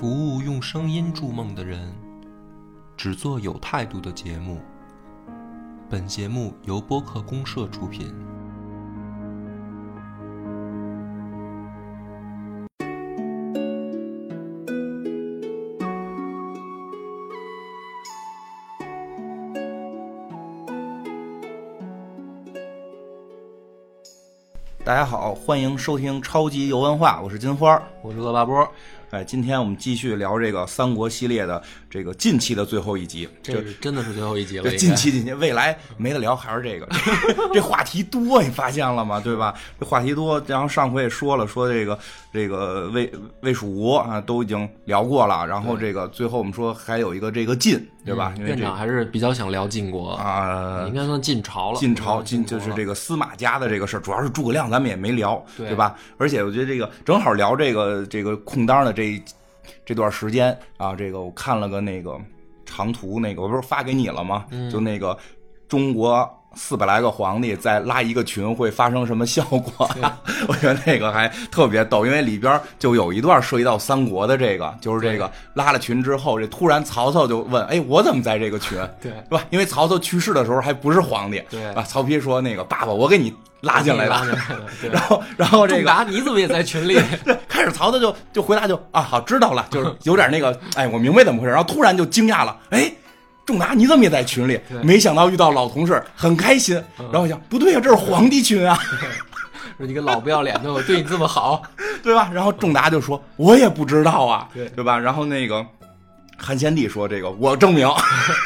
服务用声音筑梦的人，只做有态度的节目。本节目由播客公社出品。大家好，欢迎收听超级游文化，我是金花。我是恶霸波，哎，今天我们继续聊这个三国系列的这个近期的最后一集。这真的是最后一集了。这近期近期，未来没得聊，还是这个。这话题多，你发现了吗？对吧？这话题多，然后上回也说了，说这个这个魏魏蜀吴啊，都已经聊过了。然后这个最后我们说还有一个这个晋，对吧？因为这院长还是比较想聊晋国，啊，应该算晋朝了。晋朝晋晋就是这个司马家的这个事儿，主要是诸葛亮，咱们也没聊，对对吧？而且我觉得这个正好聊这个这个空当的这一这段时间啊，这个我看了个那个长图，那个我不是发给你了吗？嗯就那个中国。四百来个皇帝再拉一个群会发生什么效果？我觉得那个还特别逗，因为里边就有一段涉及到三国的这个，就是这个拉了群之后，这突然曹操就问：“哎，我怎么在这个群？”对是吧？因为曹操去世的时候还不是皇帝，对啊，曹丕说那个爸爸，我给你拉进来拉了。来了。对，然后，然后这个你怎么也在群里？对，开始曹操就就回答就啊，好知道了，就是有点那个，哎，我明白怎么回事。然后突然就惊讶了，哎，仲达你怎么也在群里？没想到遇到老同事，很开心。然后我想，不对呀、这是皇帝群啊，说你个老不要脸的，我对你这么好，对吧？然后仲达就说，我也不知道啊，对对吧？然后那个汉献帝说，这个我证明，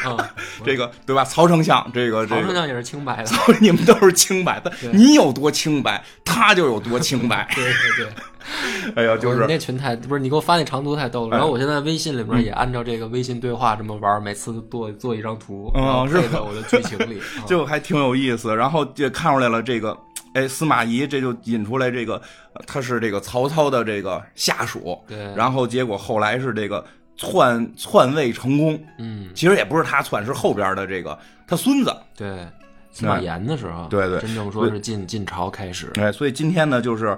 嗯，这个对吧？曹丞相，这个这个。曹丞相也是清白的。你们都是清白的，你有多清白，他就有多清白。对对对。哎呀，就你是那群太不是你给我发那长图太逗了，哎然后我现在微信里面也按照这个微信对话这么玩，每次做做一张图，嗯然后是配在我的剧情里。啊就还挺有意思。然后就看出来了，这个哎，司马懿这就引出来这个，呃他是这个曹操的这个下属，对，然后结果后来是这个篡篡位成功，嗯，其实也不是他篡，是后边的这个他孙子。对，司马炎的时候，对对真正说是晋晋朝开始，哎，所以今天呢，就是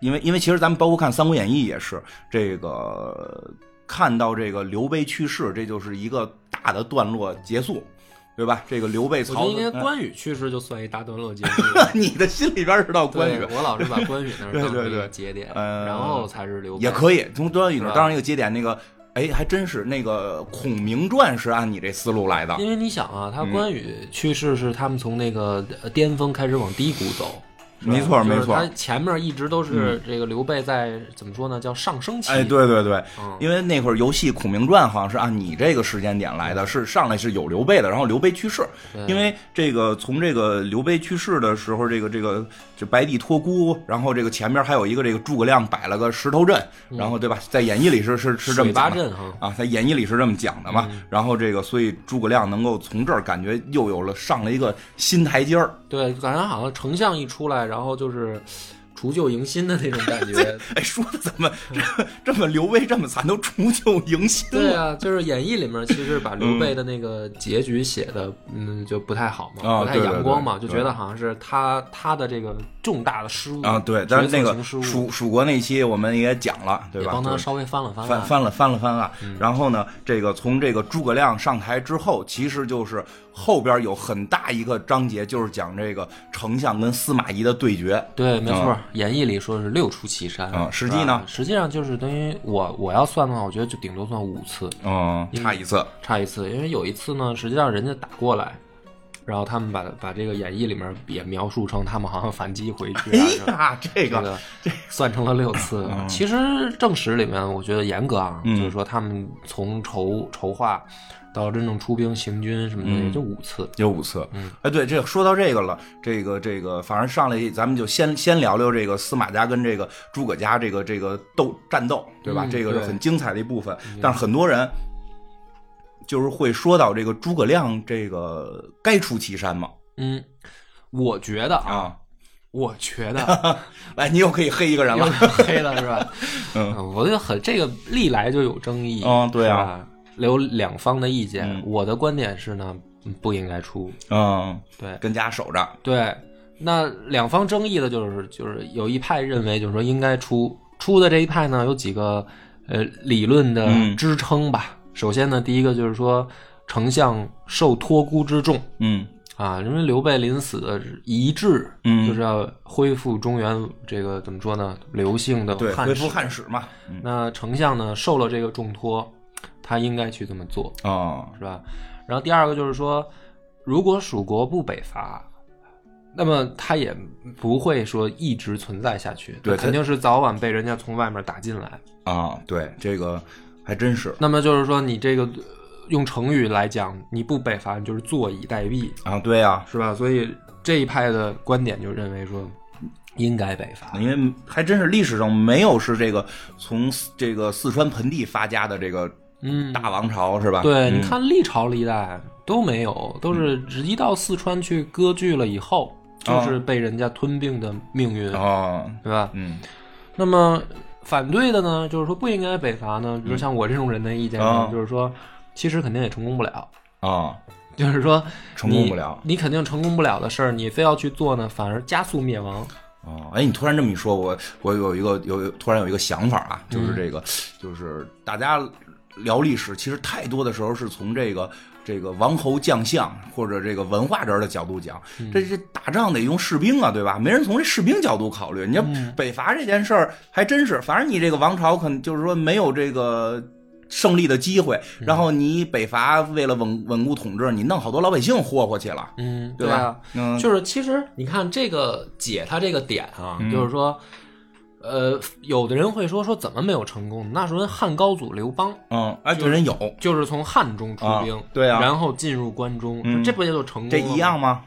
因为因为其实咱们包括看《三国演义》也是这个看到这个刘备去世，这就是一个大的段落结束，对吧？这个刘备、曹操，关羽去世就算一大段落结束。你的心里边是到关羽，我老是把关羽那儿 当成一个节点，呃然后才是刘备。也可以从端羽那儿当然一个节点，那个哎，还真是那个《孔明传》是按你这思路来的。因为你想啊，他嗯关羽去世是他们从那个呃巅峰开始往低谷走，没错没错。他前面一直都是这个刘备在怎么说呢，叫上升期。哎，对对对，嗯，因为那会儿游戏《孔明传》好像是按你这个时间点来的，是上来是有刘备的，然后刘备去世，因为这个从这个刘备去世的时候，这个这个就白帝托孤，然后这个前面还有一个这个诸葛亮摆了个石头阵，然后对吧，在演义里是是是这么水八讲的。阵哈，啊，在演义里是这么讲的嘛，然后这个，所以诸葛亮能够从这儿感觉又有了上了一个新台阶儿，对，感觉好像丞相一出来，然后就是除旧迎新的那种感觉。哎，说的怎么这这么刘备这么惨，都除旧迎新了？对啊，就是演义里面其实把刘备的那个结局写的，嗯，就不太好嘛，不太阳光嘛，对就觉得好像是他他的这个重大的失误啊，对，但是那个蜀蜀国那期我们也讲了，对吧？帮他稍微翻了翻。翻翻了翻了翻案，然后呢，这个从这个诸葛亮上台之后，其实就是后边有很大一个章节，就是讲这个丞相跟司马懿的对决。对，没错，演义里说是六出祁山嗯实际呢实际上就是等于我我要算的话，我觉得就顶多算五次，嗯，差一次。差一次，因为有一次呢，实际上人家打过来。然后他们把把这个演义里面也描述成他们好像反击回去啊，哎呀，这这个个算成了六次。其实正史里面，我觉得严格啊，嗯就是说他们从筹筹划到真正出兵行军什么的，嗯也就五次。有五次。嗯，哎，对，这个说到这个了，这个这个，反正上来咱们就先先聊聊这个司马家跟这个诸葛家这个这个斗战斗，对吧？嗯这个是很精彩的一部分。但是很多人就是会说到这个诸葛亮，这个该出祁山吗？嗯，我觉得啊，啊，我觉得 来，你又可以黑一个人了。黑了是吧？嗯我觉得很这个历来就有争议。嗯对啊是吧，有两方的意见。嗯我的观点是呢，嗯不应该出。嗯，对跟家守着。对，那两方争议的就是就是有一派认为就是说应该出出的这一派呢有几个呃理论的嗯支撑吧。首先呢，第一个就是说丞相受托孤之重嗯啊，因为刘备临死遗志，嗯就是要恢复中原这个怎么说呢，刘姓的对，汉室恢复。汉室嘛。嗯那丞相呢受了这个重托，他应该去这么做，哦，是吧？然后第二个就是说，如果蜀国不北伐，那么他也不会说一直存在下去，对肯定是早晚被人家从外面打进来。啊，对，这个还真是那么就是说，你这个呃用成语来讲，你不北伐，你就是坐以待毙，啊，对呀、是吧？所以这一派的观点就认为说，应该北伐。因为还真是历史上没有是这个从这个四川盆地发家的这个嗯，大王朝是吧？对，嗯。你看历朝历代都没有，都是只一到四川去割据了以后，就是被人家吞并的命运，哦，对吧？嗯。那么反对的呢，就是说不应该北伐呢，比如像我这种人的意见呢，啊就是说其实肯定也成功不了，啊，就是说成功不了。你，肯定成功不了的事儿，你非要去做呢，反而加速灭亡。哦，哎，你突然这么一说，我我有一个有有突然有一个想法啊，嗯就是这个，就是大家聊历史，其实太多的时候是从这个这个王侯将相或者这个文化人的角度讲，嗯这这打仗得用士兵啊，对吧？没人从这士兵角度考虑。你要嗯北伐这件事儿，还真是，反正你这个王朝可能就是说没有这个。胜利的机会，嗯然后你北伐为了稳稳固统治，你弄好多老百姓霍霍去了，嗯，对吧就是其实你看这个解他这个点啊，嗯就是说，呃，有的人会说说怎么没有成功？那时候汉高祖刘邦嗯，哎，这人有，就是从汉中出兵，啊对啊然后进入关中，嗯这不也就成功了吗这一样？吗？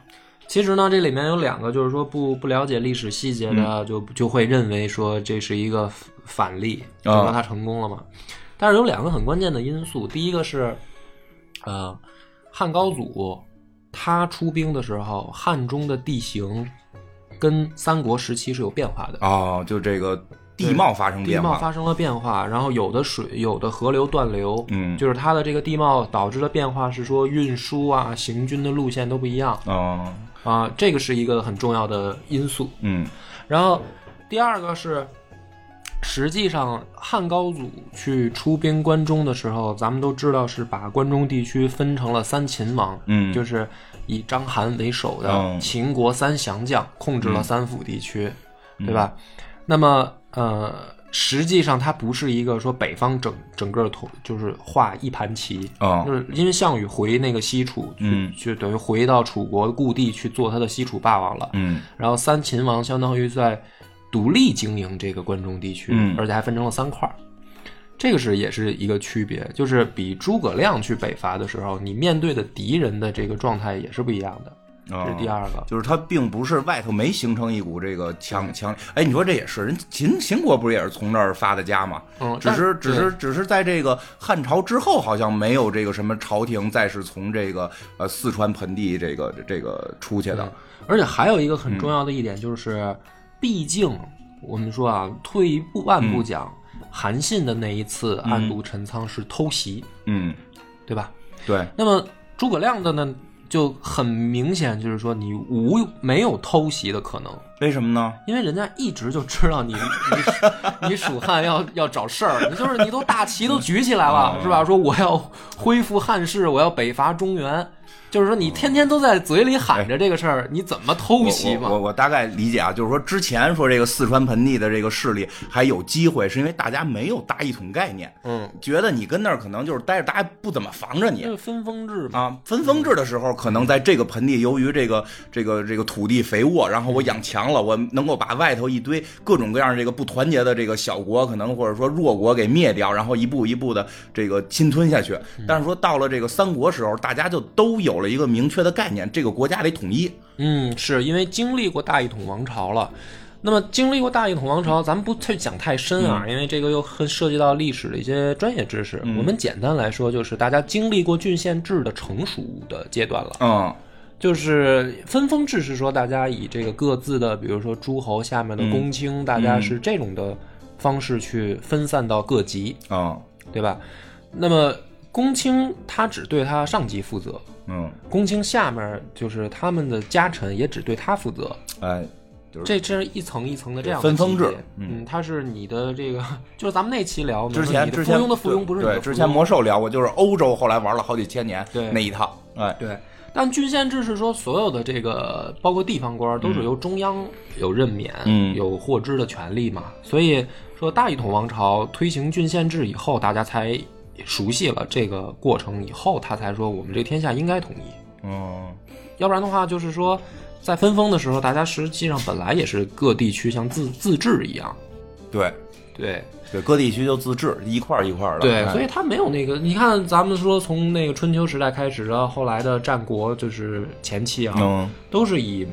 其实呢，这里面有两个，就是说不不了解历史细节的，嗯就就会认为说这是一个反例，就啊说他成功了嘛。但是有两个很关键的因素，第一个是，呃，汉高祖他出兵的时候，汉中的地形跟三国时期是有变化的。哦，就这个地貌发生地变化，貌发生了变化，然后有的水、有的河流断流，嗯。就是它的这个地貌导致的变化是说运输啊、行军的路线都不一样。哦，啊，这个是一个很重要的因素。嗯。然后第二个是，实际上汉高祖去出兵关中的时候，咱们都知道是把关中地区分成了三秦王，嗯。就是以章邯为首的嗯秦国三降将控制了三府地区，嗯对吧？那么呃，实际上它不是一个说北方整整个统就是画一盘棋，哦就是因为项羽回那个西楚，去嗯就等于回到楚国故地去做他的西楚霸王了。嗯然后三秦王相当于在独立经营这个关中地区，嗯而且还分成了三块儿。这个是也是一个区别，就是比诸葛亮去北伐的时候，你面对的敌人的这个状态也是不一样的。哦这是第二个。就是它并不是外头没形成一股这个强强，哎，你说这也是人秦秦国不是也是从这儿发的家吗？嗯，只是只是只是在这个汉朝之后，好像没有这个什么朝廷再是从这个呃四川盆地这个这个出去的嗯，而且还有一个很重要的一点就是，毕竟我们说啊，退一步万步讲，韩信的那一次暗度陈仓是偷袭，嗯，对吧？对，那么诸葛亮的呢，就很明显就是说你无没有偷袭的可能。为什么呢？因为人家一直就知道你 你你蜀汉要要找事儿，你就是你都大旗都举起来了，嗯是吧？说我要恢复汉室，我要北伐中原，就是说你天天都在嘴里喊着这个事儿，你怎么偷袭我我我？我大概理解啊，就是说之前说这个四川盆地的这个势力还有机会，是因为大家没有大一统概念，嗯，觉得你跟那儿可能就是待着，大家不怎么防着你这。个分封制嘛，啊，分封制的时候，可能在这个盆地，由于这个这个这个土地肥沃，然后我养强了，我能够把外头一堆各种各样这个不团结的这个小国，可能或者说弱国给灭掉，然后一步一步的这个侵吞下去。但是说到了这个三国时候，大家就都有了一个明确的概念，这个国家得统一。嗯，是因为经历过大一统王朝了。那么经历过大一统王朝，咱们不去讲太深啊，因为这个又很涉及到历史的一些专业知识。我们简单来说，就是大家经历过郡县制的成熟的阶段了。嗯就是分封制是说大家以这个各自的，比如说诸侯下面的公卿，大家是这种的方式去分散到各级，嗯对吧？那么公卿他只对他上级负责，嗯，公卿下面就是他们的家臣也只对他负责。哎，就是这这是一层一层的这样的分封制嗯。嗯，它是你的这个，就是咱们那期聊的之前的之前附庸的附庸不是你对之前魔兽聊过，就是欧洲后来玩了好几千年对。那一套，哎，对，但郡县制是说所有的这个包括地方官都是由中央有任免、嗯。有获知的权利嘛，所以说大一统王朝推行郡县制以后，大家才熟悉了这个过程以后，他才说我们这天下应该统一，嗯，要不然的话就是说。在分封的时候，大家实际上本来也是各地区像自自治一样，对。对。对，各地区就自治，一块儿一块儿的，对，哎所以他没有那个。你看，咱们说从那个春秋时代开始到后来的战国，就是前期啊，嗯，都是以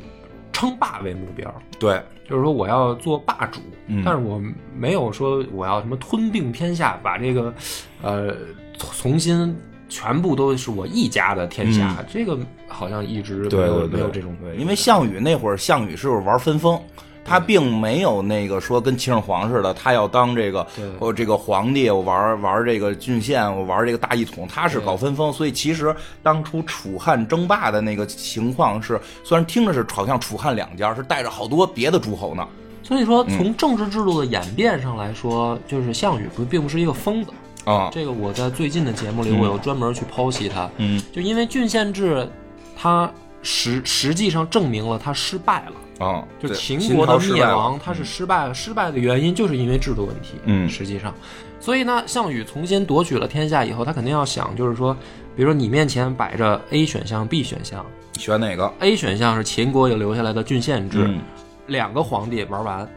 称霸为目标，对，就是说我要做霸主，嗯但是我没有说我要什么吞并天下，把这个呃重新全部都是我一家的天下，这个好像一直没有没有这种对，因为项羽那会儿，项羽是玩分封。他并没有那个说跟秦始皇似的，他要当这个对我这个皇帝，我玩玩这个郡县，我玩这个大一统，他是搞分封。所以其实当初楚汉争霸的那个情况是，虽然听着是好像楚汉两家是带着好多别的诸侯呢，所以说，嗯从政治制度的演变上来说，就是项羽不并不是一个疯子。啊，这个我在最近的节目里，我有专门去剖析他。嗯就因为郡县制，它实实际上证明了他失败了。啊，就秦国的灭亡，他是失败了。失败的原因就是因为制度问题。嗯实际上，所以呢，项羽重新夺取了天下以后，他肯定要想，就是说，比如说你面前摆着 A 选项、B 选项选哪个？，A 选项是秦国有留下来的郡县制，嗯，两个皇帝玩完，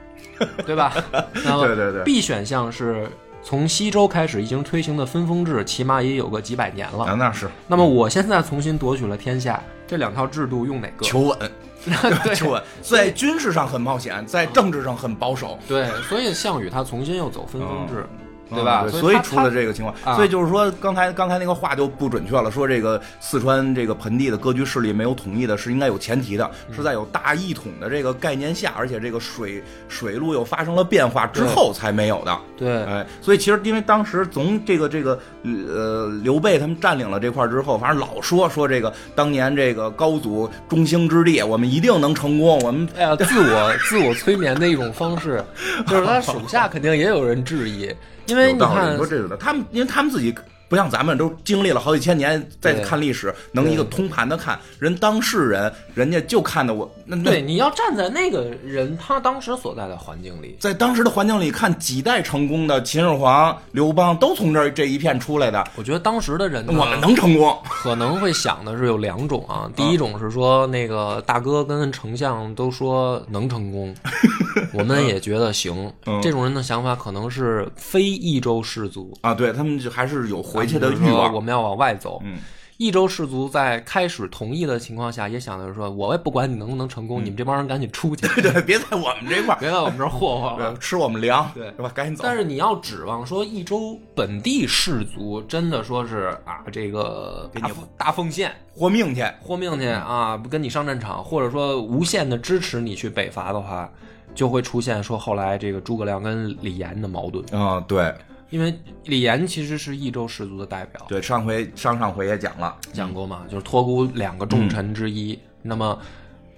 对吧？然后对对对 B 选项是从西周开始已经推行的分封制，起码也有个几百年了。啊，那是那么我现在重新夺取了天下，这两套制度用哪个？求稳，对 求稳，在军事上很冒险，在政治上很保守。对，所以项羽他重新又走分封制，对嗯吧？对所以出了这个情况，啊所以就是说，刚才刚才那个话就不准确了，说这个四川这个盆地的割据势力没有统一的，是应该有前提的，嗯是在有大一统的这个概念下，而且这个水水路又发生了变化之后才没有的。对哎，所以其实因为当时从这个这个呃刘备他们占领了这块儿之后，反正老说说这个当年这个高祖中兴之地，我们一定能成功，我们哎呀，自我自我催眠的一种方式，就是他手下肯定也有人质疑，因为你。看你说，这个的，他们因为他们自己不像咱们都经历了好几千年，再看历史，能一个通盘的看。人当事人，人家就看的我那那对，你要站在那个人他当时所在的环境里，在当时的环境里看几代成功的秦始皇、刘邦都从这儿这一片出来的，我觉得当时的人我们能成功。可能会想的是有两种啊，第一种是说那个大哥跟丞相都说能成功，我们也觉得行，嗯这种人的想法可能是非益州士族啊，对他们就还是有回去的欲望。我们要往外走。嗯，益州士族在开始同意的情况下，也想着说，我也不管你能不能成功，你们这帮人赶紧出去，对对，别在我们这块儿 别在我们这儿霍霍了。对吃我们粮，对是吧？赶紧走。但是你要指望说益州本地士族真的说是啊，这个给你大奉献豁命去，豁命去啊，不跟你上战场，或者说无限的支持你去北伐的话，就会出现说后来这个诸葛亮跟李严的矛盾，嗯，对。因为李严其实是益州士族的代表，对，上回上上回也讲了，讲过嘛，就是托孤两个重臣之一。那么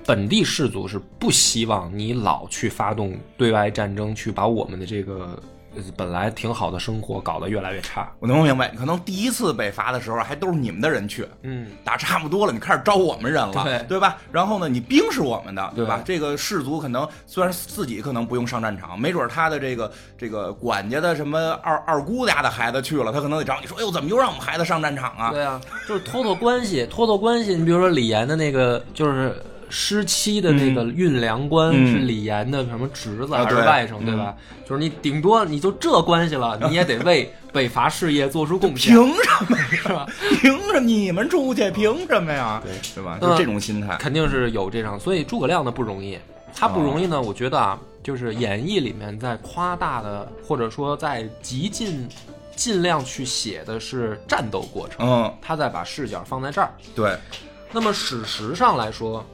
本地士族是不希望你老去发动对外战争，去把我们的这个呃本来挺好的生活搞得越来越差。我能明白，可能第一次北伐的时候还都是你们的人去，嗯，打差不多了，你开始招我们人了，对吧？然后呢，你兵是我们的，对吧？对这个士族可能虽然自己可能不用上战场，没准他的这个这个管家的什么二二姑家的孩子去了，他可能得找你说，哎呦，怎么又让我们孩子上战场啊？对啊，就是托托关系，托托关系。你比如说李岩的那个，就是失妻的那个运粮官、嗯是李严的什么侄子还是外甥，对吧？就是你顶多你就这关系了，你也得为 北伐事业做出贡献，凭什么是吧？凭什么你们出去？凭什么呀？对是吧？那就这种心态。肯定是有这种，所以诸葛亮呢不容易。他不容易呢，我觉得啊，就是演义里面在夸大的，或者说在极尽尽量去写的是战斗过程，嗯，他在把视角放在这儿。对，那么史实上来说，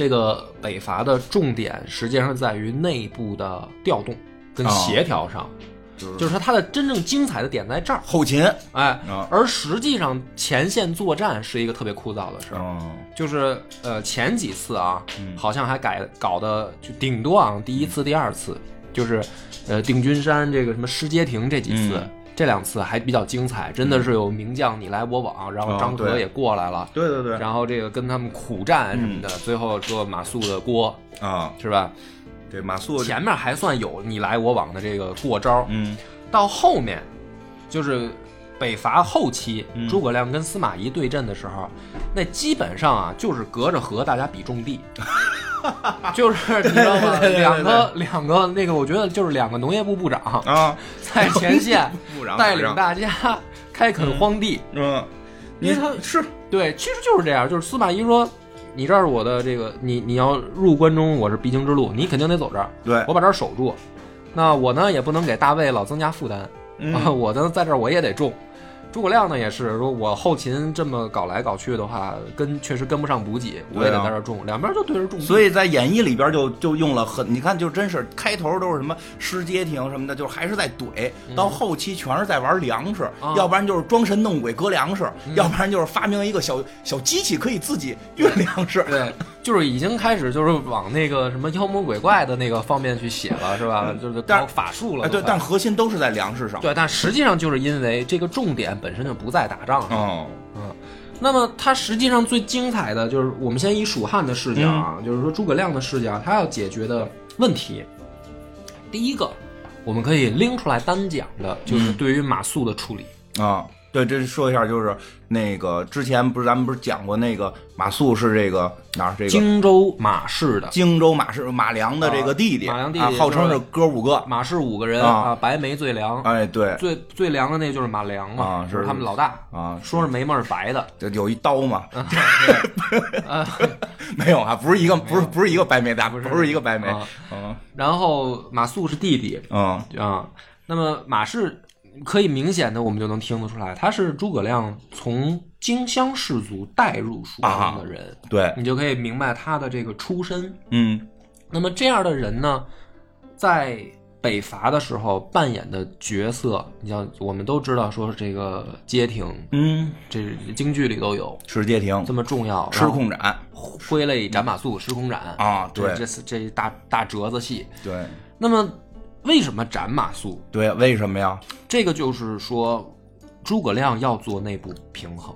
这个北伐的重点实际上在于内部的调动跟协调上。就是就是说它的真正精彩的点在这儿，后勤，哎啊，而实际上前线作战是一个特别枯燥的事就是呃前几次啊，嗯好像还改搞的就顶多啊第一次、第二次，就是呃定军山这个什么失街亭这几次，嗯这两次还比较精彩，真的是有名将你来我往，然后张合也过来了，对对对，然后这个跟他们苦战什么的，最后说马谡的锅啊，是吧？对马谡，前面还算有你来我往的这个过招，嗯。到后面就是北伐后期，嗯诸葛亮跟司马懿对阵的时候，那基本上啊就是隔着河大家比种地，就是你知道吗？两个两个那个，我觉得就是两个农业部部长啊，在前线 带领大家开垦荒地。嗯，因为他是对，其实就是这样，就是司马懿说。你这儿是我的这个，你你要入关中，我是必经之路，你肯定得走这儿，对我把这儿守住。那我呢也不能给大魏老增加负担，嗯啊，我呢在这儿我也得种。诸葛亮呢也是说，我后勤这么搞来搞去的话，跟确实跟不上补给，我也得在这儿种，两边就对着种。所以在演义里边就就用了很，你看就真是开头都是什么失街亭什么的，就是还是在怼，到后期全是在玩粮食，要不然就是装神弄鬼割粮食，嗯。要不然就是发明一个小小机器可以自己运粮食。对，就是已经开始就是往那个什么妖魔鬼怪的那个方面去写了，是吧？就是但搞法术了哎，对，但核心都是在粮食上。对，但实际上就是因为这个重点本身就不在打仗上。哦，嗯，那么它实际上最精彩的就是我们先以蜀汉的视角啊，就是说诸葛亮的视角，他要解决的问题，第一个我们可以拎出来单讲的，就是对于马谡的处理。啊，对，这说一下，就是那个之前不是咱们不是讲过那个马谡是这个哪儿这个荆州马氏的荆州马氏马良的这个弟弟，啊马良弟弟啊，号称是是哥五个。马氏五个人啊啊，白眉最良，哎，对最最良的那就是马良嘛，啊是是他们老大，啊，说是眉毛是白的，就有一刀嘛？啊，没有啊，不是一个，不是不是一个白眉大，不是不是一个白眉。然后马谡是弟弟嗯啊，那么马氏可以明显的我们就能听得出来，他是诸葛亮从荆襄氏族带入蜀中的人，对，你就可以明白他的这个出身。嗯。那么这样的人呢，在北伐的时候扮演的角色，你像我们都知道，说这个街亭，嗯，这京剧里都有。是街亭。这么重要。失控斩。挥泪斩马谡，失空斩。啊，对。这这是这一大大折子戏。对。那么为什么斩马谡？对，为什么呀？这个就是说，诸葛亮要做内部平衡，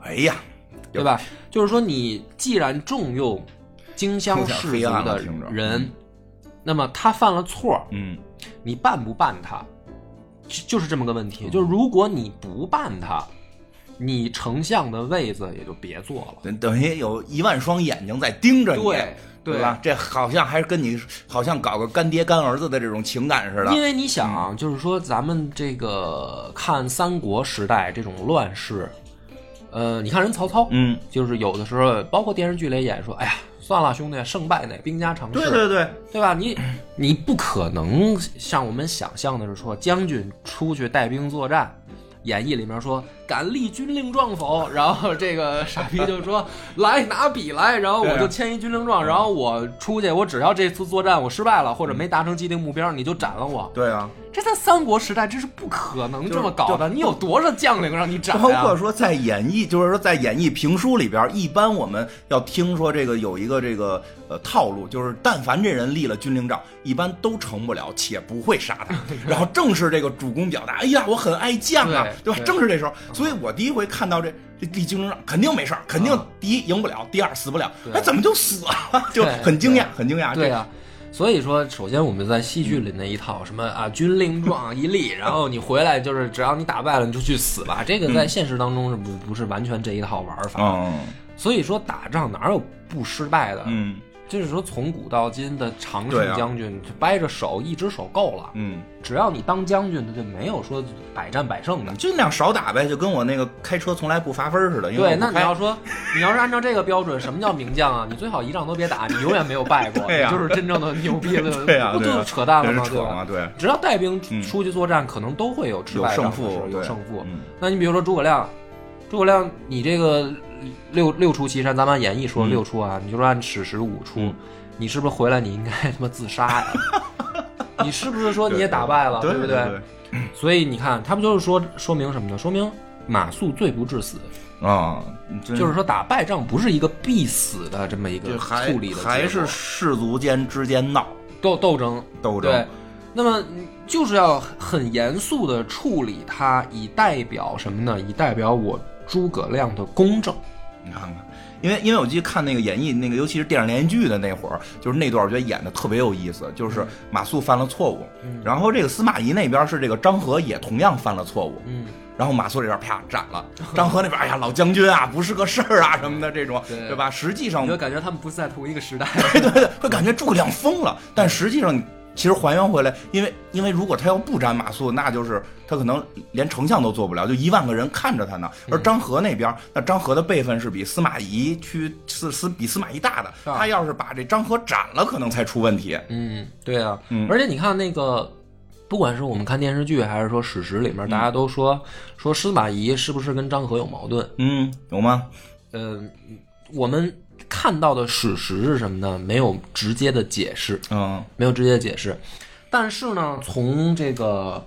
哎呀，对吧？就是说，你既然重用荆襄氏有点黑族的人，那么他犯了错，嗯你办不办他，就就是这么个问题。就是如果你不办他，你丞相的位子也就别坐了。等等于有一万双眼睛在盯着你，对对吧？这好像还是跟你好像搞个干爹干儿子的这种情感似的。因为你想啊，就是说咱们这个看三国时代这种乱世，呃，你看人曹操，嗯，就是有的时候，包括电视剧里演说，哎呀，算了，兄弟，胜败乃兵家常事，对对对，对吧？你你不可能像我们想象的是说，将军出去带兵作战。演义里面说敢立军令状否？然后这个傻逼就说来拿笔来，然后我就签一军令状，然后我出去，我只要这次作战我失败了或者没达成既定目标，你就斩了我。对啊，这在三国时代这是不可能这么搞的，你有多少将领让你斩包呀？括说在演义，就是说在演义评书里边，一般我们要听说这个有一个这个呃套路，就是但凡这人立了军令状，一般都成不了，且不会杀他。然后正是这个主公表达，哎呀，我很爱将啊，对吧？正是这时候，所以我第一回看到这这立军令状，肯定没事儿，肯定啊第一赢不了，第二死不了，对哎，怎么就死了？就很惊讶，很惊讶。对呀、所以说，首先我们在戏剧里那一套什么啊军令状一立，然后你回来就是只要你打败了你就去死吧，这个在现实当中是不不是完全这一套玩法。嗯所以说打仗哪有不失败的？嗯就是说从古到今的常胜将军，就掰着手一只手够了。嗯，只要你当将军的，就没有说百战百胜的。尽量少打呗，就跟我那个开车从来不罚分似的。对，那你要说，你要是按照这个标准，什么叫名将啊？你最好一仗都别打，你永远 没有败过，对呀你就是真正的牛逼的，对呀，不就是扯淡了吗？对吧？对，只要带兵嗯出去作战，可能都会有失有败胜负，有胜负。嗯那你比如说诸葛亮，诸葛亮，你这个六六出祁山，咱们按演义说嗯。六出啊，你就说按史实五出，嗯。你是不是回来你应该他妈自杀呀？你是不是说你也打败了，对不对？对所以你看，他不就是说说明什么呢？说明马谡罪不至死，啊，真。就是说打败仗不是一个必死的这么一个处理的还是氏族间之间闹。斗斗争。斗争。对，那么就是要很严肃的处理它，以代表什么呢？以代表我诸葛亮的公正。你看看，因为因为我记得看那个演绎那个，尤其是电视连续剧的那会儿，就是那段我觉得演的特别有意思，就是马谡犯了错误，然后这个司马懿那边是这个张合也同样犯了错误，嗯，然后马谡这边啪斩了，张合那边哎呀老将军啊不是个事儿啊什么的这种，对对吧？实际上你就感觉他们不是在同一个时代。对对对，会感觉诸葛亮疯了，但实际上你其实还原回来，因为因为如果他要不斩马谡，那就是他可能连丞相都做不了，就一万个人看着他呢。嗯而张合那边，那张合的辈分是比司马懿去司司比司马懿大的，啊他要是把这张合斩了，可能才出问题。嗯，对啊，嗯而且你看那个，不管是我们看电视剧还是说史实里面，大家都说说司马懿是不是跟张合有矛盾？嗯，有吗？呃，我们看到的史实是什么呢？没有直接的解释，嗯没有直接的解释。但是呢，从这个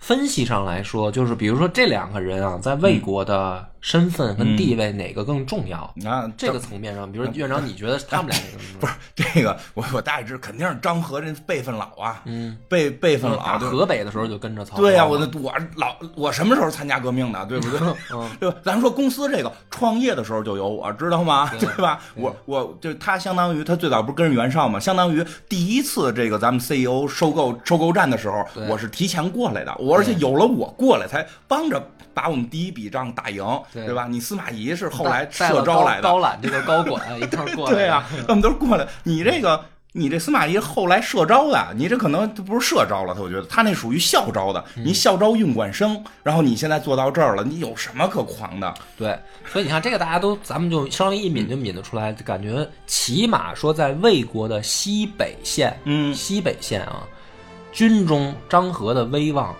分析上来说，就是比如说这两个人啊，在魏国的身份跟地位哪个更重要？那，这个层面上，比如说院长，你觉得他们俩哪个？不是这个，我我大概知肯定是张和这辈分老啊，嗯，辈辈分老，对河北的时候就跟着曹操。对呀、我那我老我什么时候参加革命的，对不对？嗯 对吧？咱说公司这个创业的时候就有我，知道吗？对 对吧？我我就他相当于他最早不是跟着袁绍吗？相当于第一次这个咱们 CEO 收购收购战的时候，我是提前过来的，我而且有了我过来才帮着把我们第一笔账打赢，对对吧？你司马懿是后来社招来的，高览这个高管一块儿过来。对呀、他们都是过来。你这个，你这司马懿后来社招的，你这可能都不是社招了，他我觉得他那属于校招的。嗯你校招运管生，然后你现在做到这儿了，你有什么可狂的？对，所以你看这个大家都，咱们就稍微一抿就抿得出来，就感觉起码说在魏国的西北线，嗯西北线啊，军中张合的威望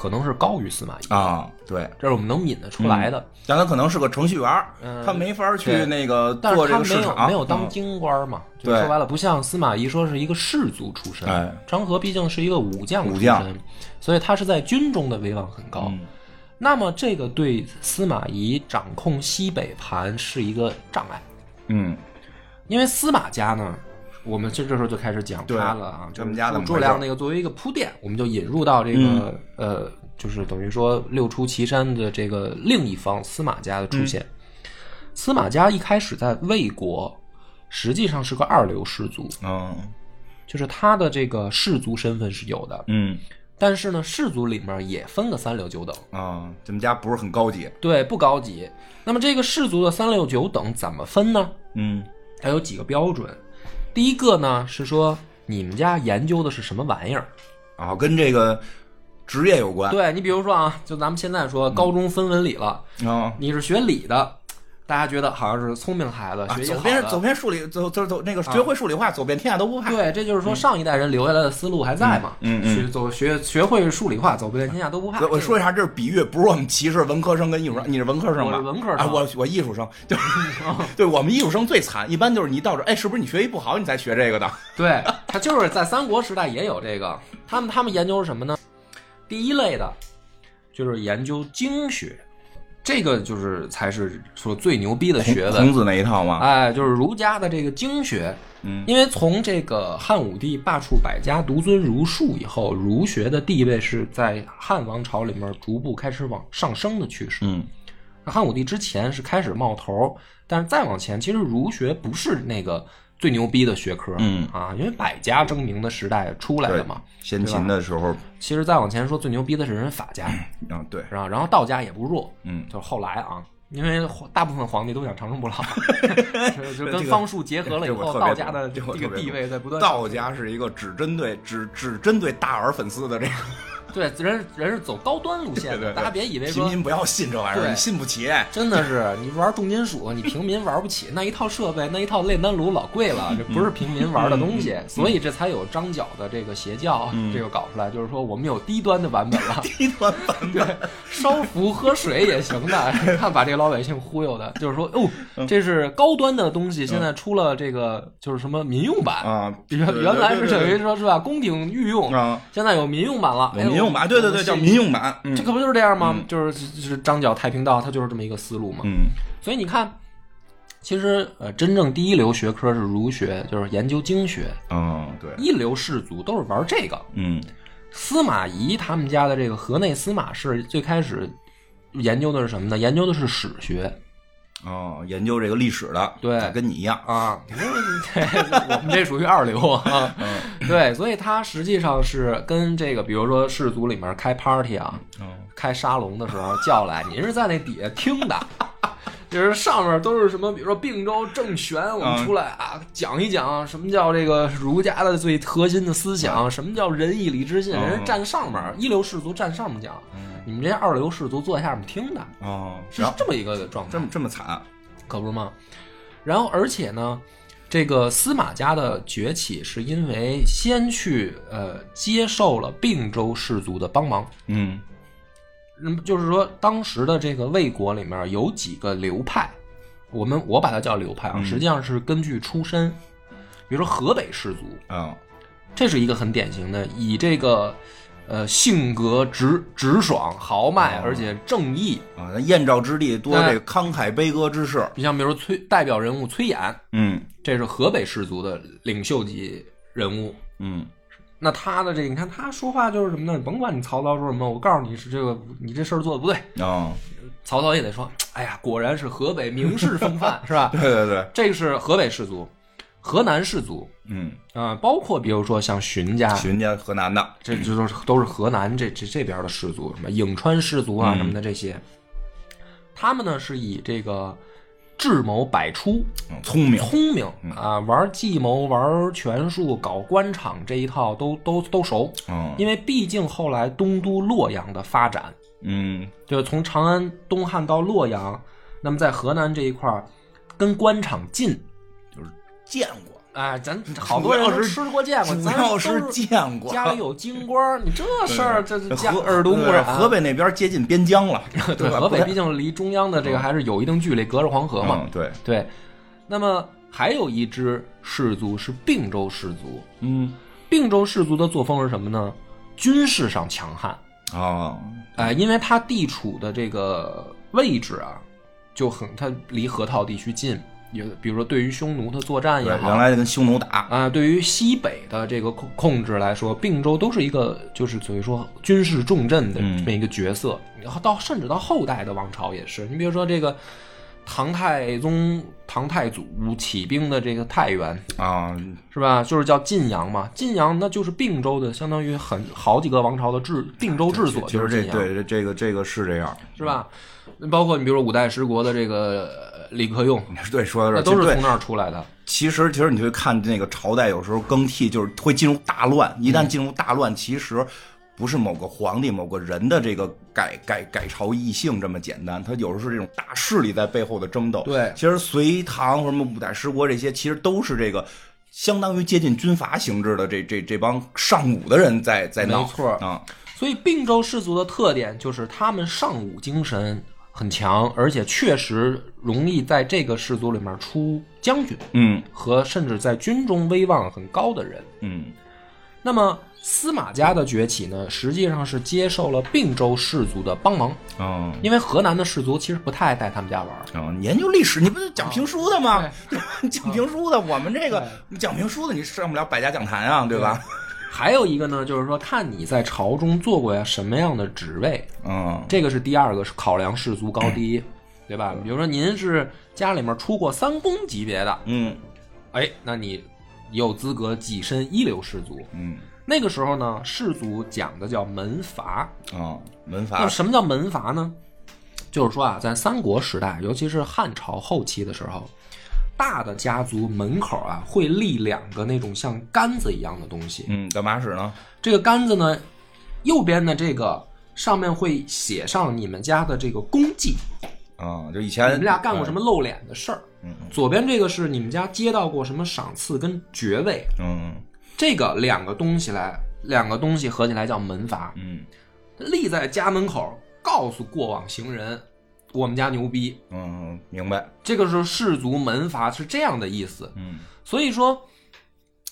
可能是高于司马懿，啊，对，这是我们能引得出来的。但他可能是个程序员，嗯他没法去那个但做是他没有这个市场，没有当嗯京官嘛，就说白了，不像司马懿说是一个士族出身，哎张合毕竟是一个武将出身，所以他是在军中的威望很高。嗯那么这个对司马懿掌控西北盘是一个障碍，嗯，因为司马家呢，我们这这时候就开始讲对他了啊，他们家的诸葛亮那个作为一个铺垫，我们就引入到这个、呃，就是等于说六出祁山的这个另一方司马家的出现。司马家一开始在魏国，实际上是个二流氏族，嗯就是他的这个氏族身份是有的，嗯但是呢，氏族里面也分个三六九等。啊，咱们家不是很高级，对，不高级。那么这个氏族的三六九等怎么分呢？嗯它有几个标准。第一个呢是说你们家研究的是什么玩意儿？啊，跟这个职业有关，对你比如说啊，就咱们现在说高中分文理了，啊。你是学理的，大家觉得好像是聪明孩子，啊，学习好走遍走的。遍数理，走走走，那个学会数理化，走遍天下都不怕。对，这就是说上一代人留下来的思路还在嘛？嗯嗯走学学会数理化，走遍天下都不怕。我我说一下，这是比喻，不是我们歧视文科生跟艺术生。你是文科生吧？我是文科生啊，我我艺术生，就是对我们艺术生最惨，一般就是你到这儿，哎，是不是你学习不好，你才学这个的？对，他就是在三国时代也有这个。他们他们研究什么呢？第一类的，就是研究经学，这个就是才是说最牛逼的学问。孔子那一套嘛。哎，就是儒家的这个经学。嗯，因为从这个汉武帝罢黜百家，独尊儒术以后，儒学的地位是在汉王朝里面逐步开始往上升的趋势。嗯汉武帝之前是开始冒头，但是再往前，其实儒学不是那个最牛逼的学科，嗯啊，因为百家争鸣的时代出来对了嘛。先秦的时候，其实再往前说，最牛逼的是人法家，嗯，对，然后然后道家也不弱，嗯，就是后来啊，因为大部分皇帝都想长生不老，就就跟方术结合了以后，道家的这个地位在不断道家是一个只针对只只针对大耳粉丝的这个，对人人是走高端路线的，对对对大家别以为平民不要信这玩意儿，对你信不起。真的是你玩重金属，你平民玩不起，那一套设备，那一套炼丹炉老贵了，这不是平民玩的东西，所以这才有张角的这个邪教，嗯这个搞出来，就是说我们有低端的版本了，低端版对，烧符喝水也行的，看把这个老百姓忽悠的，就是说哦，嗯这是高端的东西，现在出了这个就是什么民用版。啊，原原来是等于说是吧，宫廷御用，啊，现在有民用版了。用版，对对对，叫民用版。嗯这可不就是这样吗？嗯就是就是张角太平道，它就是这么一个思路嘛。嗯所以你看，其实呃，真正第一流学科是儒学，就是研究经学；嗯，对，一流士族都是玩这个。嗯司马懿他们家的这个河内司马氏最开始研究的是什么呢？研究的是史学哦，研究这个历史的，对跟你一样。啊。对，我们这 属于二流啊。对，所以他实际上是跟这个，比如说氏族里面开 party 啊，嗯开沙龙的时候叫来，您是在那底下听的。就是上面都是什么，比如说并州政权，我们出来啊讲一讲什么叫这个儒家的最核心的思想，什么叫仁义礼智信，嗯人家站上面，一流士族站上面讲，你们这些二流士族坐在下面听的，哦，是这么一个状态这。么这么惨，可不是吗？然后，而且呢，这个司马家的崛起是因为先去呃接受了并州士族的帮忙。嗯嗯，就是说当时的这个魏国里面有几个流派，我们我把它叫流派啊，嗯实际上是根据出身，比如说河北氏族，啊这是一个很典型的以这个呃性格直直爽、豪迈，哦而且正义。啊，那燕赵之地多这慷慨悲歌之士。你像比如说崔代表人物崔琰，嗯这是河北氏族的领袖级人物。嗯那他的这个，你看他说话就是什么呢？甭管你曹操说什么，我告诉你是这个，你这事儿做的不对。哦，曹操也得说，哎呀，果然是河北名士风范，是吧？对对对，这个是河北氏族，河南氏族嗯，啊、包括比如说像荀家，荀家河南的，这这都是都是河南这这这边的氏族，什么颍川氏族啊嗯什么的这些，他们呢是以这个智谋百出，嗯聪明，聪明啊，玩计谋、玩权术、搞官场这一套都都都熟。嗯。因为毕竟后来东都洛阳的发展，嗯。就是从长安、东汉到洛阳，那么在河南这一块儿，跟官场近，就是见过，哎，咱好多人都吃过见过，主咱都要是见过。家里有京官，你这事儿这这家河耳濡目染。河北那边接近边疆了，对河北毕竟离中央的这个还是有一定距离，隔着黄河嘛。嗯对，对，那么还有一支氏族是并州氏族，嗯并州氏族的作风是什么呢？军事上强悍，啊，哎、因为它地处的这个位置啊，就很它离河套地区近，有比如说对于匈奴的作战，也好，原来跟匈奴打，啊，对于西北的这个控控制来说，并州都是一个就是所以说军事重镇的嗯这么一个角色。然后到甚至到后代的王朝也是，你比如说这个唐太宗、唐太祖起兵的这个太原啊，是吧？就是叫晋阳嘛，晋阳那就是并州的，相当于很好几个王朝的治并州治所就是晋阳，这对这这个这个是这样，是吧？包括你比如说五代十国的这个呃李克用，对，说到这那儿都是从那儿出来的。其实，其实你会看那个朝代，有时候更替就是会进入大乱。一嗯旦进入大乱，其实不是某个皇帝、某个人的这个改改改朝易姓这么简单，他有时候是这种大势力在背后的争斗。对其实隋唐什么五代十国这些，其实都是这个相当于接近军阀形制的这这这帮上武的人在在闹。没错啊，所以并州氏族的特点就是他们尚武精神很强，而且确实容易在这个氏族里面出将军嗯和甚至在军中威望很高的人。嗯那么司马家的崛起呢，实际上是接受了并州氏族的帮忙，嗯因为河南的氏族其实不太爱带他们家玩儿。嗯，你研究历史，你不是讲评书的吗？对 讲评书的，我们这个讲评书的，你上不了百家讲坛啊，对吧？还有一个呢，就是说看你在朝中做过呀什么样的职位，嗯这个是第二个是考量士族高低，对吧？比如说您是家里面出过三公级别的，嗯哎，那你有资格跻身一流士族。嗯那个时候呢，士族讲的叫门阀。啊，门那阀什么叫门阀呢？就是说啊，在三国时代，尤其是汉朝后期的时候，大的家族门口啊会立两个那种像杆子一样的东西。嗯，干嘛使呢？这个杆子呢，右边的这个上面会写上你们家的这个功绩，啊，就以前你们俩干过什么露脸的事儿。嗯左边这个是你们家接到过什么赏赐跟爵位，嗯这个两个东西来，两个东西合起来叫门阀，嗯立在家门口，告诉过往行人，我们家牛逼。嗯，明白。这个是士族门阀是这样的意思。嗯所以说，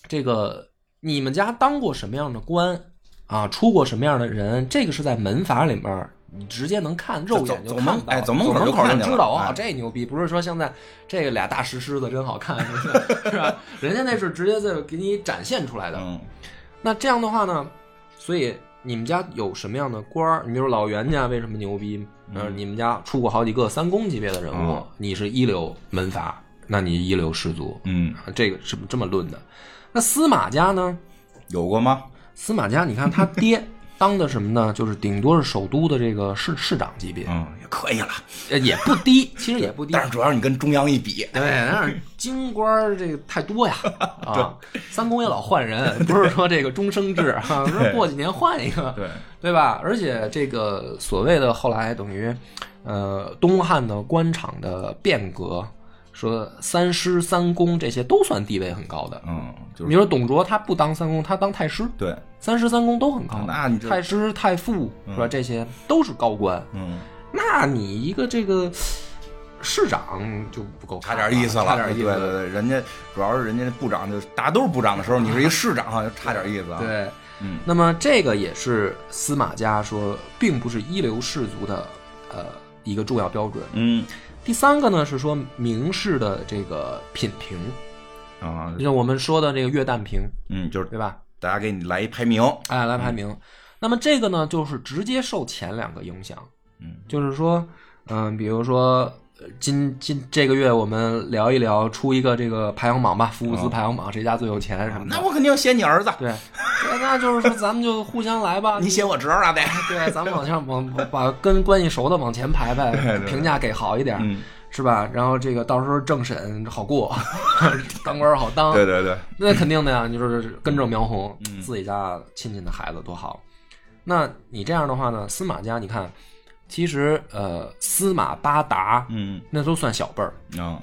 这个你们家当过什么样的官，啊，出过什么样的人，这个是在门阀里面。你直接能看，肉眼就走看哎走门门口就看知道啊，哎这牛逼！不是说现在 这个俩大石狮子真好看，是吧？人家那是直接在给你展现出来的。嗯那这样的话呢，所以你们家有什么样的官儿？你比如老袁家为什么牛逼？呃，你们家出过好几个三公级别的人物，嗯你是一流门阀，那你一流士族，嗯，啊这个是这么论的。那司马家呢？有过吗？司马家，你看他爹当的什么呢？就是顶多是首都的这个市市长级别，嗯，也可以了，呃也不低，其实也不低。但是主要是你跟中央一比，对，但是京官儿这个太多呀 啊！三公也老换人，不是说这个终生制啊，说过几年换一个，对，对吧？而且这个所谓的后来等于，呃，东汉的官场的变革，说三师、三公这些都算地位很高的。嗯，就是你说董卓他不当三公，他当太师，对，三师、三公都很高。那你这太师、太傅是吧？这些都是高官。嗯，那你一个这个市长就不够差点意思了，差点意思。对对对，人家主要是人家部长就大家都是部长的时候，你是一个市长，好像差点意思啊。对，嗯那么这个也是司马家说，并不是一流士族的呃一个重要标准。嗯第三个呢是说名士的这个品评，啊就，像我们说的这个月旦评，嗯，就是对吧？大家给你来一排名，哎，来排名。那么这个呢，就是直接受前两个影响，嗯，就是说，嗯、比如说。呃今今这个月我们聊一聊，出一个这个排行榜吧，福布斯哦排行榜，谁家最有钱什么的。那我肯定写你儿子，对，对那就是说咱们就互相来吧。你写我侄儿啊得，对，咱们往上往把跟关系熟的往前排 排，评价给好一点，嗯，是吧？然后这个到时候政审好过，当官好当，对对对，那肯定的呀。你说是根正苗红，嗯自己家亲戚的孩子多好。那你这样的话呢，司马家你看，其实呃，司马八达嗯。那都算小辈儿，啊，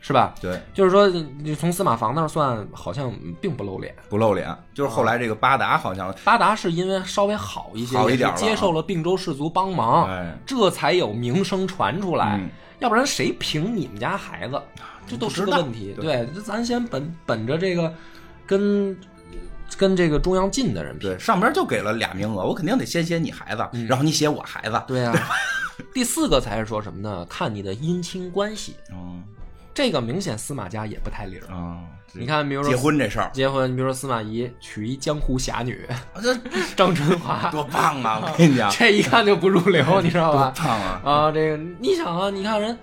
是吧？对，就是说，你从司马防那儿算，好像并不露脸。不露脸，就是后来这个八达好像，八达是因为稍微好一些，接受了并州士族帮忙，哎，这才有名声传出来。嗯。要不然谁评你们家孩子，这都是个问题。对。对，咱先本本着这个跟跟这个中央近的人比。对，上边就给了俩名额，我肯定得先写你孩子，然后你写我孩子，嗯对啊，第四个才是说什么呢？看你的姻亲关系。嗯这个明显司马家也不太灵儿。啊，你看，比如说结婚这事儿，结婚，你比如说司马懿娶一江湖侠女 这 张春华，多棒啊！我跟你讲，这一看就不入流，你知道多吧？棒啊！啊，这个你想啊，你看人，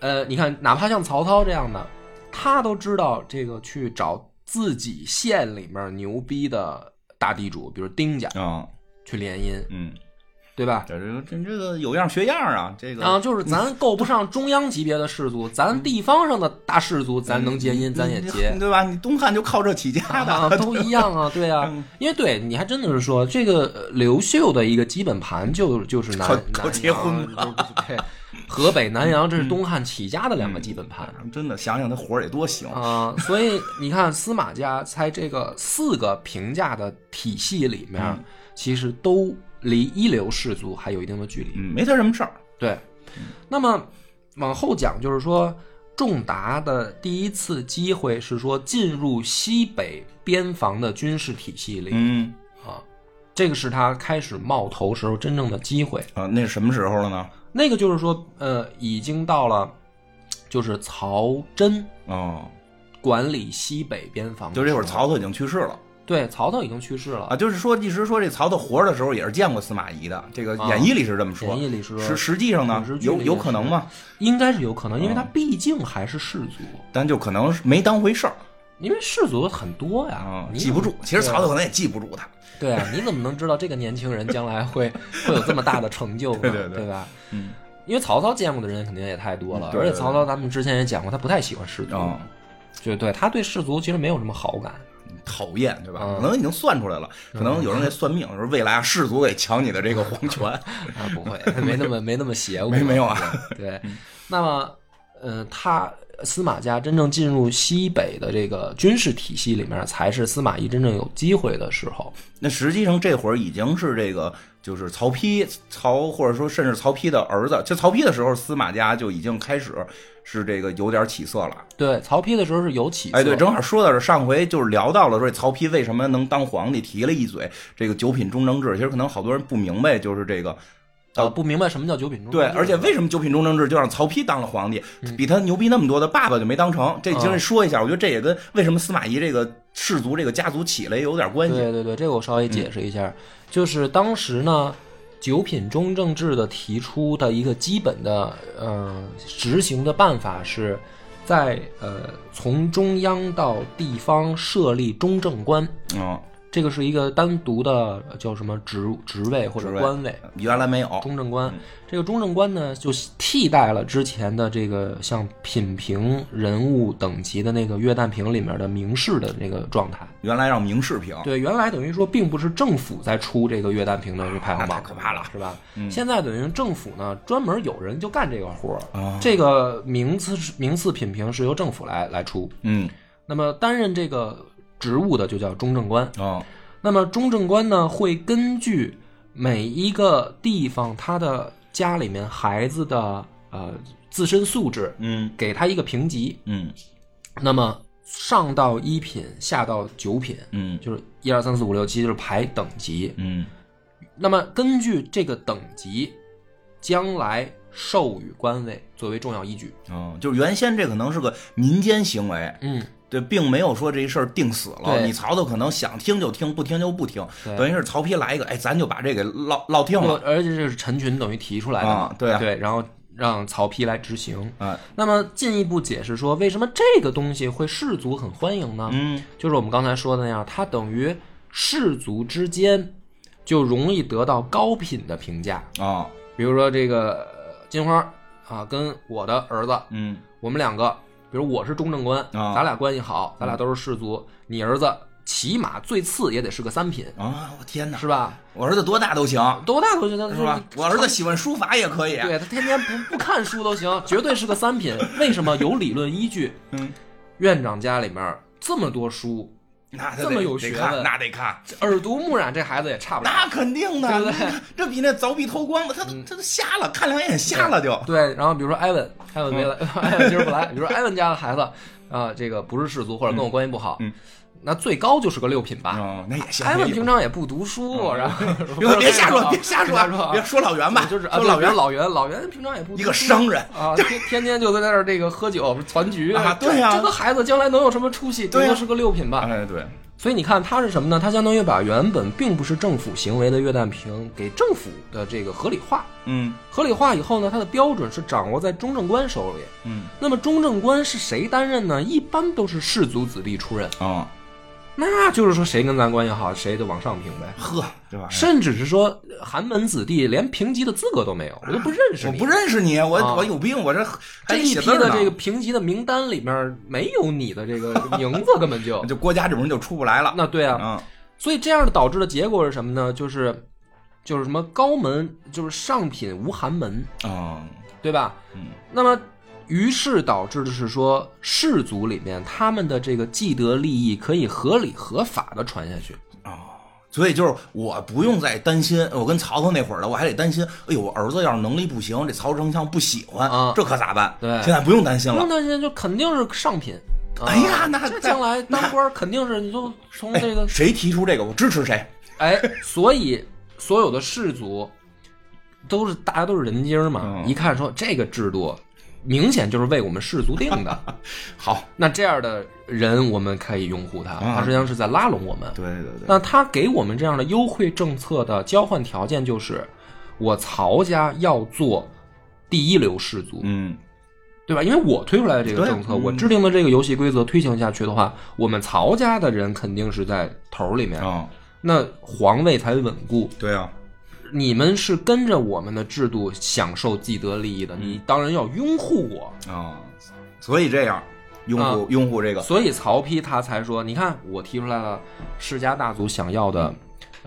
呃，你看哪怕像曹操这样的，他都知道这个去找自己县里面牛逼的大地主，比如丁家啊，去联姻，嗯，对吧？这这个这这个有样学样啊，这个啊，就是咱够不上中央级别的士族，咱地方上的大士族，咱能结姻，咱也结。对吧？你东汉就靠这起家啊，的，都一样啊，对啊，因为对你还真的是说这个呃刘秀的一个基本盘就就是南靠南结婚了对，河北南阳这是东汉起家的两个基本盘。真的想想那活儿得多行，啊、所以你看司马家在这个四个评价的体系里面，嗯其实都离一流士族还有一定的距离。嗯，没他什么事儿，对，那么往后讲，就是说仲达的第一次机会是说进入西北边防的军事体系里、嗯啊，这个是他开始冒头时候真正的机会。啊，那是什么时候了呢？那个就是说，呃，已经到了，就是曹真哦，管理西北边防就这会儿曹操已经去世了。对曹操已经去世了。啊，就是说一直说这曹操活着的时候也是见过司马懿的，这个啊演义里是这么说，演义里是说实实际上呢有有可能吗？应该是有可能，因为嗯他毕竟还是士族，但就可能是没当回事儿。因为士族很多呀，记不住。其实曹操操可能也记不住他，对啊，你怎么能知道这个年轻人将来会 会有这么大的成就呢？对对对吧？嗯，因为曹操见过的人肯定也太多了，对对而且曹操咱们之前也讲过，他不太喜欢士族，啊，就对他对士族其实没有什么好感。讨厌，对吧？嗯可能已经算出来了，可能有人在算命，说未来啊士族得抢你的这个皇权，啊，不会，没那么没那么邪 乎，没没有啊。对，那么呃，他司马家真正进入西北的这个军事体系里面，才是司马懿真正有机会的时候。那实际上这会儿已经是这个，就是曹丕曹或者说甚至曹丕的儿子，就曹丕的时候，司马家就已经开始是这个有点起色了。对，曹丕的时候是有起色。哎，对，正好说到这，上回就是聊到了说曹丕为什么能当皇帝，提了一嘴这个九品中正制。其实可能好多人不明白，就是这个。呃，不明白什么叫九品中正对，而且为什么九品中正制就让曹丕当了皇帝，比他牛逼那么多的爸爸就没当成？这今儿说一下，我觉得这也跟为什么司马懿这个氏族这个家族起来有点关系。对对对，这个我稍微解释一下，就是当时呢，九品中正制的提出的一个基本的呃执行的办法是在呃从中央到地方设立中正官。嗯。这个是一个单独的叫什么职职位或者官位，原来没有中正官。这个中正官呢，就替代了之前的这个像品评人物等级的那个月旦评里面的名士的那个状态。原来让名士评，对，原来等于说并不是政府在出这个月旦评的这排行榜，太可怕了，是吧？现在等于政府呢，专门有人就干这个活儿，这个名次名次品评是由政府来来出。嗯，那么担任这个。职务的就叫中正官。哦，那么中正官呢会根据每一个地方他的家里面孩子的呃自身素质，嗯，给他一个评级，嗯，那么上到一品，下到九品，嗯，就是一二三四五六七就是排等级，嗯，那么根据这个等级，将来授予官位作为重要依据，嗯，就是原先这可能是个民间行为，嗯。对，并没有说这事儿定死了。你曹操可能想听就听，不听就不听。等于是曹丕来一个，哎，咱就把这给落落听了。而且这是陈群等于提出来的嘛？对对，然后让曹丕来执行。啊，那么进一步解释说，为什么这个东西会士族很欢迎呢？嗯，就是我们刚才说的那样，它等于士族之间就容易得到高品的评价啊。比如说这个金花啊，跟我的儿子，嗯，我们两个。比如我是中正官，咱俩关系好，咱俩都是士族。你儿子起码最次也得是个三品啊！我天哪，是吧？我儿子多大都行，多大都行，是吧？我儿子喜欢书法也可以，对他天天不不看书都行，绝对是个三品。为什么有理论依据？嗯，院长家里面这么多书。那这么有学问，那得看耳濡目染，这孩子也差不了。那肯定的，对不对？这比那凿壁偷光的，他都他都瞎了，看两眼瞎了就。对，然后比如说艾文，艾文没来，艾文今儿不来。比如说艾文家的孩子啊，这个不是氏族，或者跟我关系不好。那最高就是个六品吧，那也行。艾文平常也不读书，然后 别瞎说，别瞎说，别说老袁吧，就是说老袁，老袁，老袁平常也不一个商人啊，天天天就在那儿这个喝酒攒局啊，对呀，这个孩子将来能有什么出息？顶多是个六品吧，哎，对。所以你看，他是什么呢？他相当于把原本并不是政府行为的月旦平给政府的这个合理化，嗯，合理化以后呢，他的标准是掌握在中正官手里，嗯，那么中正官是谁担任呢？一般都是士族子弟出任啊。那就是说，谁跟咱关系好，谁就往上评呗。呵，对吧？甚至是说，寒门子弟连评级的资格都没有，我都不认识你。我不认识你，我我有病，我这这一批的这个评级的名单里面没有你的这个名字，根本就 就国家这种人就出不来了。那对啊，所以这样的导致的结果是什么呢？就是就是什么高门就是上品无寒门啊，对吧？嗯，那么。于是导致的是说，氏族里面他们的这个既得利益可以合理合法的传下去啊，所以就是我不用再担心，我跟曹操那会儿的，我还得担心，哎呦，我儿子要是能力不行，这曹丞相不喜欢，这可咋办？对，现在不用担心了，不用担心，就肯定是上品。哎呀，那将来当官肯定是你就从这个谁提出这个，我支持谁。哎，所以所有的氏族都是大家都是人精嘛，一看说这个制度。明显就是为我们氏族定的。好，那这样的人我们可以拥护他，他实际上是在拉拢我们。对对对。那他给我们这样的优惠政策的交换条件就是，我曹家要做第一流氏族，嗯，对吧？因为我推出来的这个政策，我制定的这个游戏规则推行下去的话，我们曹家的人肯定是在头里面啊，那皇位才稳固。对啊。你们是跟着我们的制度享受既得利益的，你当然要拥护我啊！所以这样拥护拥护这个，所以曹丕他才说：“你看，我提出来了世家大族想要的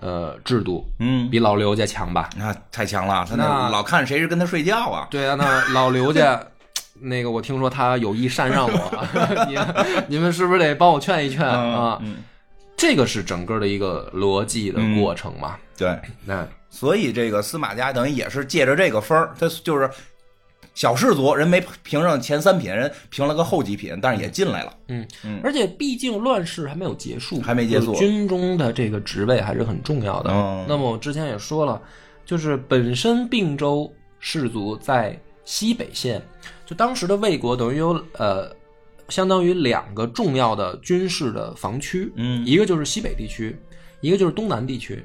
呃制度，嗯，比老刘家强吧？那太强了，他那老看谁是跟他睡觉啊？对啊，那老刘家 那个我听说他有意禅让我，你你们是不是得帮我劝一劝啊？嗯，这个是整个的一个逻辑的过程嘛？对，那所以这个司马家等于也是借着这个分儿，他就是小氏族人没评上前三品，人评了个后几品，但是也进来了。嗯嗯而且毕竟乱世还没有结束，还没结束军中的这个职位还是很重要的。嗯那么我之前也说了，就是本身并州氏族在西北线，就当时的魏国等于有呃，相当于两个重要的军事的防区，嗯一个就是西北地区，一个就是东南地区。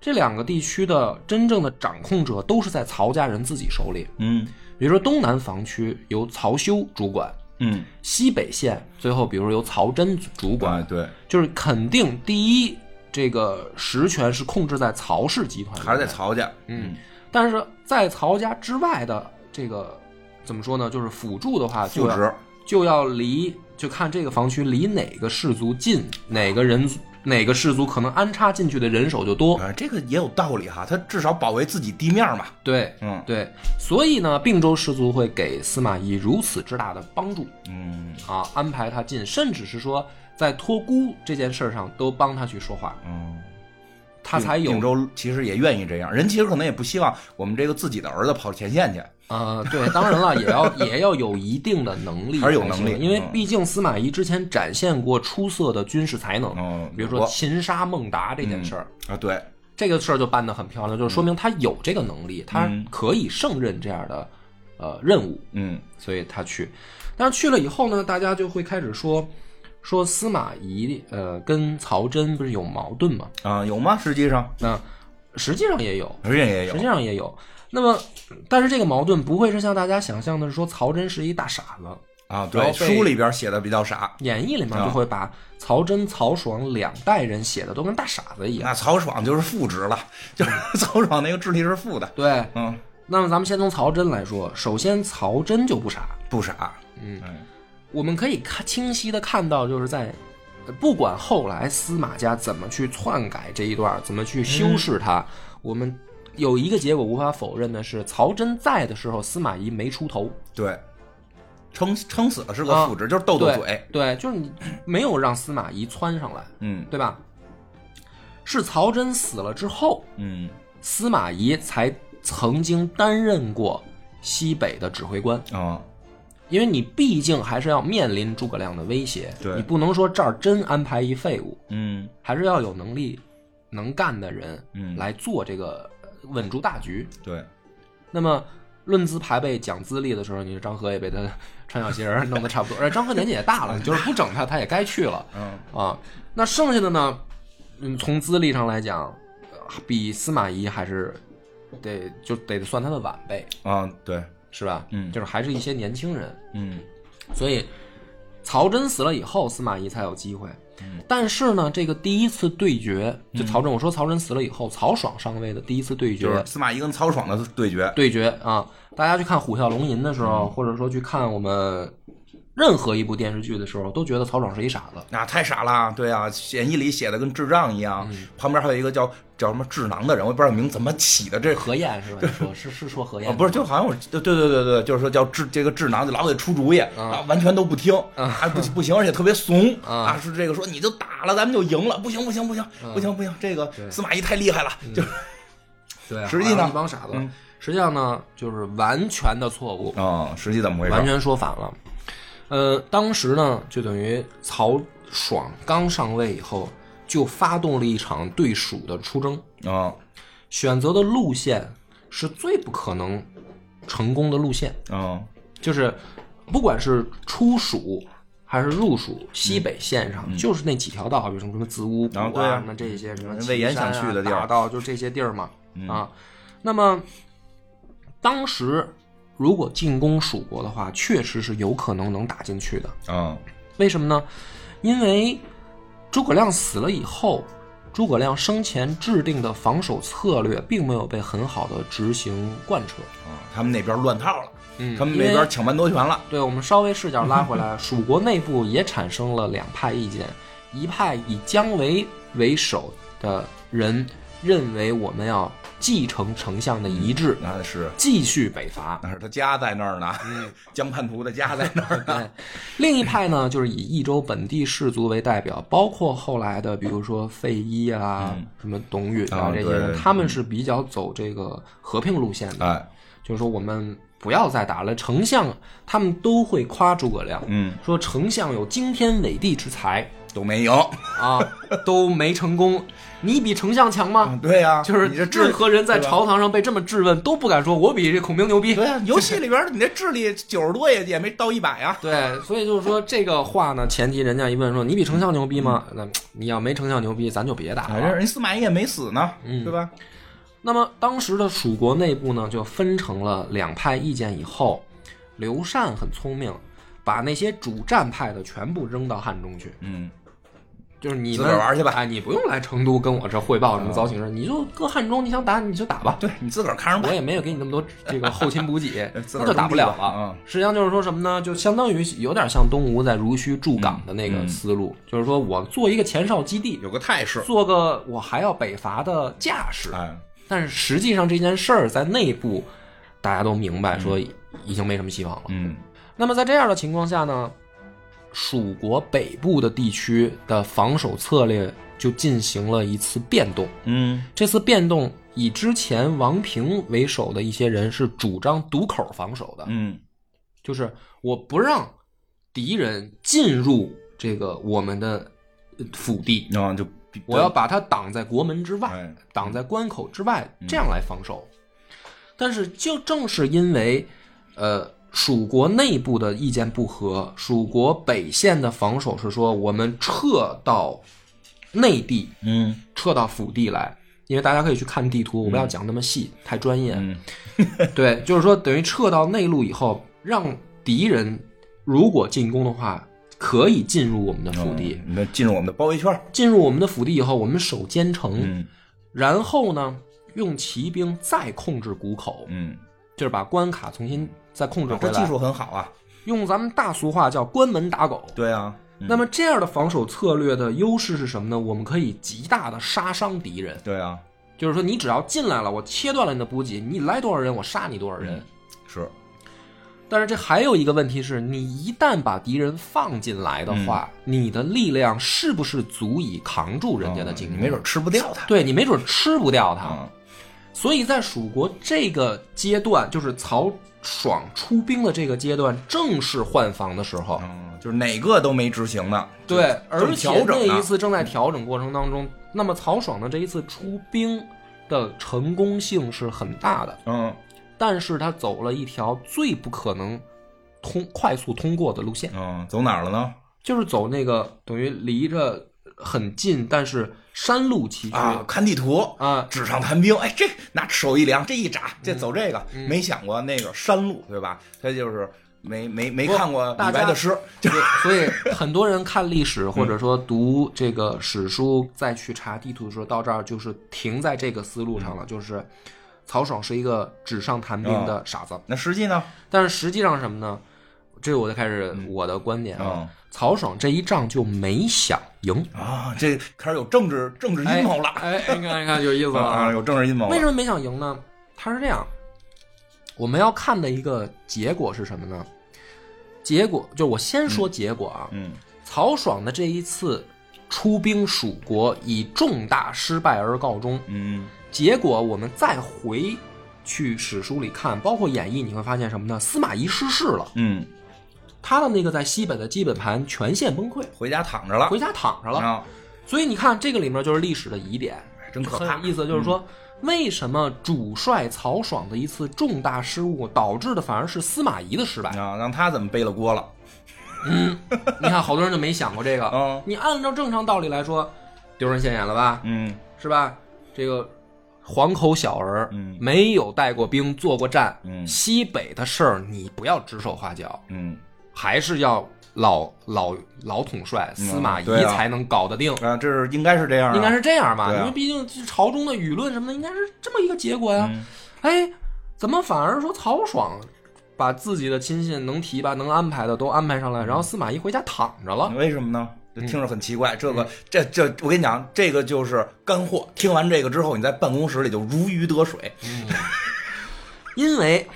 这两个地区的真正的掌控者都是在曹家人自己手里。嗯比如说东南防区由曹休主管，嗯，西北线最后比如由曹真主管，啊对，就是肯定第一这个实权是控制在曹氏集团，还是在曹家。嗯，但是在曹家之外的这个怎么说呢？就是辅助的话，副职。就要离就看这个房区离哪个氏族近，哪个人哪个氏族可能安插进去的人手就多。啊，这个也有道理哈，他至少保卫自己地面嘛。对嗯对，所以呢，并州氏族会给司马懿如此之大的帮助嗯啊，安排他进，甚至是说在托孤这件事上都帮他去说话，嗯，他才有并州其实也愿意这样，人其实可能也不希望我们这个自己的儿子跑前线去。呃，对，当然了，也要也要有一定的能力才行，还是有能力因为嗯毕竟司马懿之前展现过出色的军事才能，嗯，比如说我擒杀孟达这件事儿，啊，对，这个事儿就办得很漂亮，就是说明他有这个能力，他嗯可以胜任这样的呃任务，嗯所以他去。但是去了以后呢，大家就会开始说说司马懿呃跟曹真不是有矛盾吗？啊，有吗？实际上，那实际上也有，实际上也有实际。上也有。那么，但是这个矛盾不会是像大家想象的是说曹真是一大傻子，啊，对，书里边写的比较傻。演义里面啊就会把曹真、曹爽两代人写的都跟大傻子一样。那曹爽就是副职了，就是 曹爽那个智力是负的。对，嗯，那么咱们先从曹真来说，首先曹真就不傻，不傻。嗯嗯我们可以看清晰的看到，就是在呃不管后来司马家怎么去篡改这一段，怎么去修饰它，我们有一个结果无法否认的是，曹真在的时候，司马懿没出头，对，撑撑死了是个啊副职，就是斗斗对嘴。对，就是你没有让司马懿窜上来，嗯。对吧？是曹真死了之后，嗯。司马懿才曾经担任过西北的指挥官，啊，因为你毕竟还是要面临诸葛亮的威胁，对。你不能说这儿真安排一废物，嗯。还是要有能力、能干的人嗯，来做这个呃稳住大局。对，那么论资排辈讲资历的时候，你说张合也被他 穿小鞋儿弄得差不多，而张合年纪也大了，你 就是不整他，他也该去了嗯啊。那剩下的呢，嗯，从资历上来讲，呃比司马懿还是得就得算他的晚辈，啊，对，是吧？嗯就是还是一些年轻人，嗯所以曹真死了以后，司马懿才有机会。嗯。但是呢，这个第一次对决，就曹真，我说曹真死了以后，曹爽上位的第一次对决，就是司马懿跟曹爽的对决。对决啊，大家去看《虎啸龙吟》的时嗯。候，或者说去看我们任何一部电视剧的时候，都觉得曹爽是一傻子。那太傻了，对啊，演义里写的跟智障一样，嗯旁边还有一个叫叫什么智囊的人，我也不知道名怎么起的，这何晏是吧？就说是是说何晏啊，不是，就好像我，对对对对对，就是说叫智这个智囊，就老给出主意啊，完全都不听，啊不不行，而且特别怂啊，是这个说你就打了，咱们就赢了，不行不行不行不行不行，这个司马懿太厉害了，就是对，实际呢一帮傻子嗯。实际上呢，就是完全的错误，啊，实际怎么回事？完全说反了。呃，当时呢，就等于曹爽刚上位以后，就发动了一场对蜀的出征。啊。选择的路线是最不可能成功的路线，啊。就是不管是出蜀还是入蜀，西北线上、就是那几条道，比如什么什么子午谷啊什么这些什么魏延想去的地儿大道，就这些地儿嘛。啊，那么当时如果进攻蜀国的话，确实是有可能能打进去的。啊为什么呢？因为诸葛亮死了以后，诸葛亮生前制定的防守策略并没有被很好的执行贯彻。啊！他们那边乱套了，嗯他们那边抢班夺权了，对我们稍微视角拉回来，蜀国内部也产生了两派意见，一派以姜维为首的人认为我们要继承丞相的遗志，那是继续北伐。那是他家在那儿呢，江叛徒的家在那儿呢。另一派呢，就是以益州本地士族为代表，包括后来的，比如说费祎啊、什么董允啊啊这些人，他们是比较走这个和平路线的，哎，就是说我们不要再打了。丞相他们都会夸诸葛亮，嗯，说丞相有惊天伟地之才都没有。啊，都没成功。你比丞相强吗？对呀、就是你这任何人在朝堂上被这么质问，都不敢说我比这孔明牛逼。对呀、游戏里边你那智力九十多也也没到一百呀。对，所以就是说这个话呢，前提人家一问说你比丞相牛逼吗？那你要没丞相牛逼，咱就别打哎，了。人司马懿也没死呢，对吧？那么当时的蜀国内部呢，就分成了两派意见。以后，刘禅很聪明，把那些主战派的全部扔到汉中去，嗯，就是你们自个儿玩去吧哎，你不用来成都跟我这汇报什么糟情事，你就搁汉中，你想打你就打吧。对你自个儿看着办。我也没有给你那么多这个后勤补给 那就打不了了嗯。实际上就是说什么呢？就相当于有点像东吴在如须驻港的那个思路，就是说我做一个前哨基地，有个态势，做个我还要北伐的架势。哎，但是实际上这件事儿在内部大家都明白，说已经没什么希望了。嗯那么在这样的情况下呢，蜀国北部的地区的防守策略就进行了一次变动。嗯这次变动以之前王平为首的一些人是主张堵口防守的，嗯就是我不让敌人进入这个我们的呃腹地，然后就我要把他挡在国门之外，哎挡在关口之外，这样来防守。但是就正是因为，呃，蜀国内部的意见不合，蜀国北线的防守是说我们撤到内地，嗯撤到腹地来。因为大家可以去看地图，我不要讲那么细，太专业。嗯 对，就是说等于撤到内陆以后，让敌人如果进攻的话，可以进入我们的腹地。嗯那进入我们的包围圈。进入我们的腹地以后，我们守坚城，嗯然后呢，用骑兵再控制谷口，嗯，就是把关卡重新再控制回来。这技术很好啊。用咱们大俗话叫关门打狗。对啊，那么这样的防守策略的优势是什么呢？我们可以极大的杀伤敌人，对啊，就是说你只要进来了，我切断了你的补给，你来多少人，我杀你多少人。是但是这还有一个问题是，你一旦把敌人放进来的话，你的力量是不是足以扛住人家的进攻？嗯没准吃不掉他。对你没准吃不掉他。嗯所以在蜀国这个阶段，就是曹爽出兵的这个阶段，正是换防的时候。嗯，就是哪个都没执行呢。对，而且那一次正在调整过程当中，那么曹爽的这一次出兵的成功性是很大的，嗯但是他走了一条最不可能通快速通过的路线，嗯，走哪儿了呢？就是走那个等于离着很近，但是山路崎岖啊，看地图啊纸上谈兵，哎，这拿手一量，这一扎，这走这个，嗯没想过那个山路，对吧？他就是没没没看过李白的诗，所以很多人看历史或者说读这个史书，再去查地图的时候，到这儿就是停在这个思路上了，就是曹爽是一个纸上谈兵的傻子。那实际呢？但是实际上是什么呢？这个我就开始我的观点啊嗯，曹爽这一仗就没想赢，啊，这开始有政治政治阴谋了哎，哎你看你看有意思啊！有政治阴谋。为什么没想赢呢？他是这样，我们要看的一个结果是什么呢？结果就我先说结果啊，嗯曹爽的这一次出兵蜀国以重大失败而告终。嗯结果我们再回去史书里看，包括演义，你会发现什么呢？司马懿失势了，嗯，他的那个在西北的基本盘全线崩溃，回家躺着了回家躺着了。啊，所以你看，这个里面就是历史的疑点，真可怕。意思，就是说。为什么主帅曹爽的一次重大失误，导致的反而是司马懿的失败？啊，让他怎么背了锅了？嗯你看，好多人就没想过这个。嗯 你按照正常道理来说，丢人现眼了吧？嗯是吧？这个黄口小儿，嗯没有带过兵、做过战，嗯西北的事儿你不要指手画脚，嗯还是要老老老统帅司马懿对啊才能搞得定。啊，这是应该是这样啊，应该是这样吧？对啊因为毕竟朝中的舆论什么的，应该是这么一个结果呀。嗯哎，怎么反而说曹爽把自己的亲信能提拔、能安排的都安排上来，然后司马懿回家躺着了？为什么呢？就听着很奇怪。这个这这，我跟你讲，这个就是干货。听完这个之后，你在办公室里就如鱼得水。因为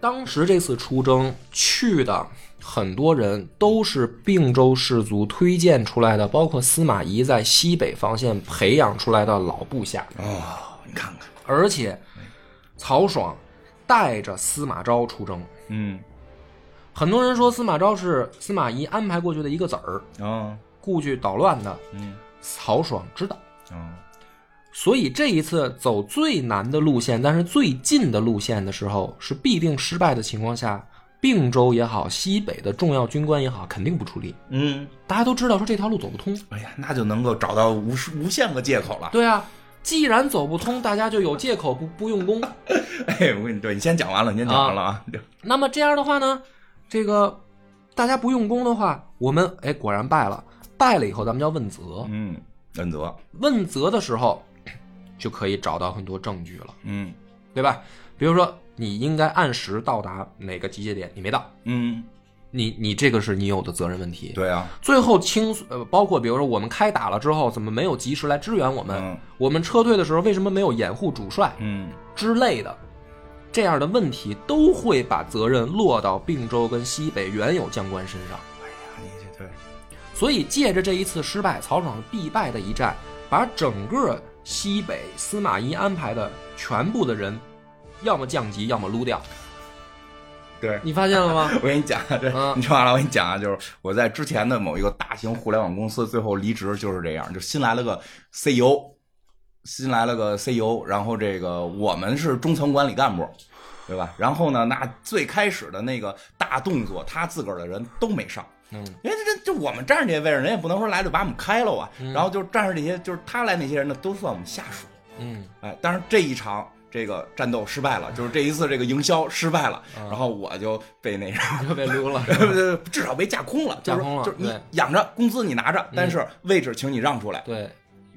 当时这次出征去的很多人都是并州士族推荐出来的，包括司马懿在西北防线培养出来的老部下，哦，你看看，而且曹爽带着司马昭出征。嗯，很多人说司马昭是司马懿安排过去的一个子儿，哦，故去捣乱的。嗯，曹爽知道，哦，所以这一次走最难的路线，但是最近的路线的时候，是必定失败的情况下，并州也好，西北的重要军官也好，肯定不出力。嗯，大家都知道说这条路走不通，哎呀，那就能够找到无数无限个借口了。对啊，既然走不通，大家就有借口不不用功。哎，我跟你对，你先讲完了，你先讲完了啊。那么这样的话呢，这个大家不用功的话，我们哎果然败了，败了以后咱们叫问责，嗯，问责，问责的时候就可以找到很多证据了，嗯对吧？比如说你应该按时到达哪个集结点，你没到，嗯，你你这个是你有的责任问题。对啊，最后清呃，包括比如说我们开打了之后，怎么没有及时来支援我们？嗯我们撤退的时候为什么没有掩护主帅嗯之类的？这样的问题都会把责任落到并州跟西北原有将官身上。哎呀，你这对，所以借着这一次失败，曹爽必败的一战，把整个西北司马懿安排的全部的人，要么降级，要么撸掉。对。你发现了吗？我跟你讲，这嗯你说完了，我跟你讲啊，就是我在之前的某一个大型互联网公司最后离职就是这样，就新来了个 CEO，新来了个 CEO，然后这个我们是中层管理干部，对吧？然后呢，那最开始的那个大动作，他自个儿的人都没上。嗯，因为这这就我们站着这些位置，人也不能说来就把我们开了啊。然后就站着这些，就是他来那些人呢，都算我们下属。嗯，哎，但是这一场这个战斗失败了，就是这一次这个营销失败了，嗯然后我就被那什么。就被撸了。至少被架空了，就是架空了就是你养着工资你拿着，但是位置请你让出来。对，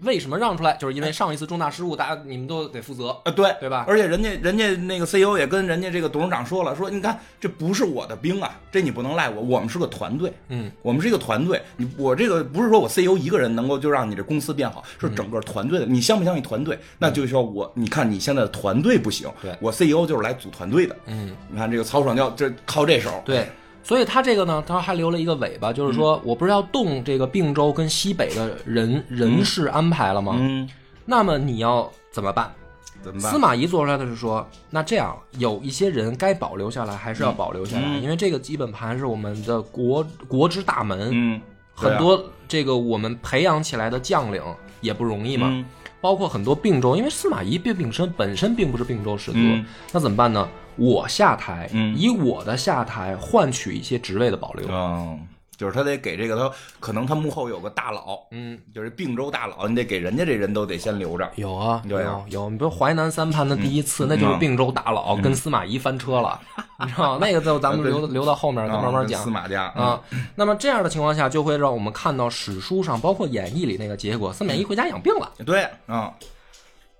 为什么让出来？就是因为上一次重大失误，大家你们都得负责。呃，对对吧而且人家人家那个 CEO 也跟人家这个董事长说了，说你看这不是我的兵啊，这你不能赖我，我们是个团队，嗯，我们是一个团队，你我这个不是说我 CEO 一个人能够就让你这公司变好，是整个团队的。你相不相信团队？那就需要我，你看你现在的团队不行，对我 CEO 就是来组团队的。嗯，你看这个曹爽就这靠这手，对。所以他这个呢，他还留了一个尾巴，就是说我不是要动这个并州跟西北的人人事安排了吗？嗯，那么你要怎么办？怎么办？司马懿做出来的是说，那这样有一些人该保留下来，还是要保留下来，嗯。因为这个基本盘是我们的国国之大门，嗯，啊很多这个我们培养起来的将领也不容易嘛，嗯。包括很多并州，因为司马懿并并身本身并不是并州士族，嗯。那怎么办呢？我下台，嗯。以我的下台换取一些职位的保留，嗯，就是他得给这个他可能他幕后有个大佬，嗯。就是并州大佬，你得给人家这人都得先留着。有啊，对啊。有有，你比如淮南三叛的第一次，那就是并州大佬跟司马懿翻车了，你知道那个就咱们留留到后面再慢慢讲。啊司马家啊。那么这样的情况下，就会让我们看到史书上，包括演义里那个结果，司马懿回家养病了，嗯对啊，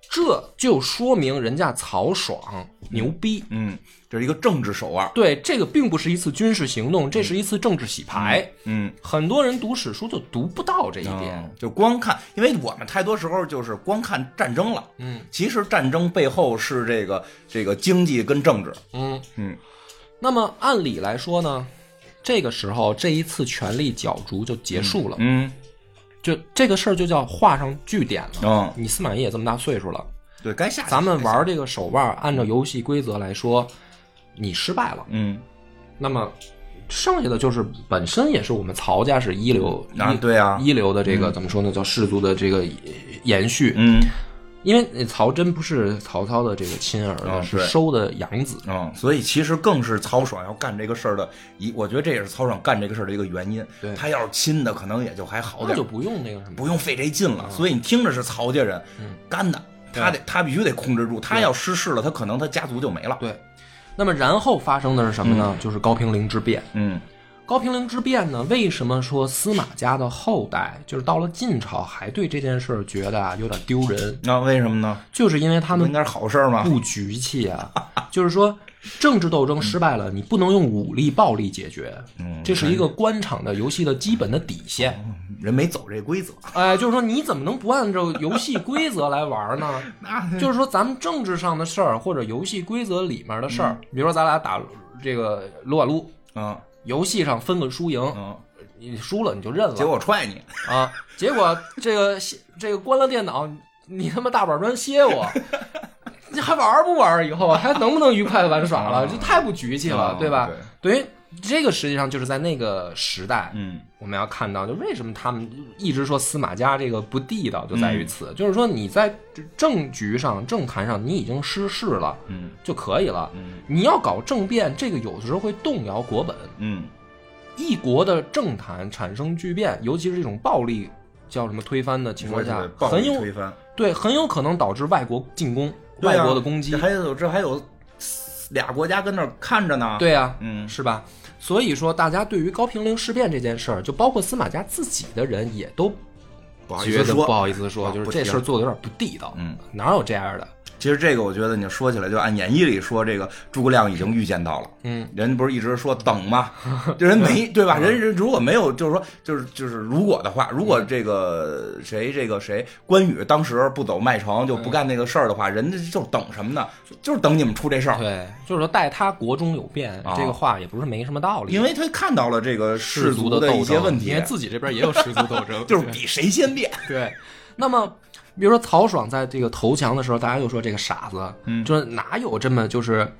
这就说明人家曹爽牛逼。嗯，这是一个政治手腕。对，这个并不是一次军事行动，这是一次政治洗牌。嗯，很多人读史书就读不到这一点。嗯就光看，因为我们太多时候就是光看战争了。嗯其实战争背后是这个这个经济跟政治。嗯嗯那么按理来说呢，这个时候这一次权力角逐就结束了，嗯就这个事儿就叫画上句点了。嗯，你司马懿也这么大岁数了，对该下去咱们玩这个手腕，按照游戏规则来说，你失败了，嗯那么剩下的就是本身也是我们曹家是一流一啊对啊一流的这个怎么说呢，叫氏族的这个延续。嗯因为曹真不是曹操的这个亲儿子，嗯是收的养子。嗯，所以其实更是曹爽要干这个事儿的一，我觉得这也是曹爽干这个事儿的一个原因。对他要是亲的，可能也就还好点儿那就，不用那个什么，不用费这劲了。所以你听着是曹家人嗯干的，他得他必须得控制住，他要失势了，他可能他家族就没了。对。那么然后发生的是什么呢？就是高平陵之变。嗯高平陵之变呢？为什么说司马家的后代就是到了晋朝还对这件事儿觉得啊有点丢人？那为什么呢？就是因为他们不应该是好事？不局气啊，就是说政治斗争失败了，你不能用武力暴力解决，嗯这是一个官场的游戏的基本的底线。人没走这规则，哎，就是说你怎么能不按照游戏规则来玩呢？那就是说咱们政治上的事儿或者游戏规则里面的事儿，比如说咱俩打这个撸啊撸，嗯游戏上分个输赢，嗯，你输了你就认了结果踹你，啊。结果这个 这个关了电脑，你他妈大板砖歇我，你还玩不玩？以后还能不能愉快的玩耍了？啊这太不局气了，啊对吧？对于这个实际上就是在那个时代，嗯我们要看到，就为什么他们一直说司马家这个不地道，就在于嗯此，就是说你在政局上、政坛上你已经失势了嗯就可以了。嗯你要搞政变，这个有的时候会动摇国本。嗯一国的政坛产生巨变，尤其是这种暴力叫什么推翻的情况下，暴很有力推翻，对很有可能导致外国进攻、啊外国的攻击。还有这还有俩国家跟那儿看着呢，，对啊，嗯是吧？所以说，大家对于高平陵事变这件事儿，就包括司马家自己的人，也都觉得不好意思说，就是这事儿做的有点不地道。嗯，哪有这样的？其实这个我觉得你说起来，就按演义里说，这个诸葛亮已经预见到了。嗯，人不是一直说等吗？这 人没对吧？人人如果没有，就是说，就是就是如果的话，如果这个谁这个谁关羽当时不走麦城，就不干那个事儿的话，人家就等什么呢？就是等你们出这事儿，对，就是说待他国中有变，啊这个话也不是没什么道理。因为他看到了这个氏族的的斗争一些问题因为，自己这边也有氏族斗争，就是比谁先变。对。那么，比如说曹爽在这个投降的时候，大家又说这个傻子，嗯就是哪有这么就是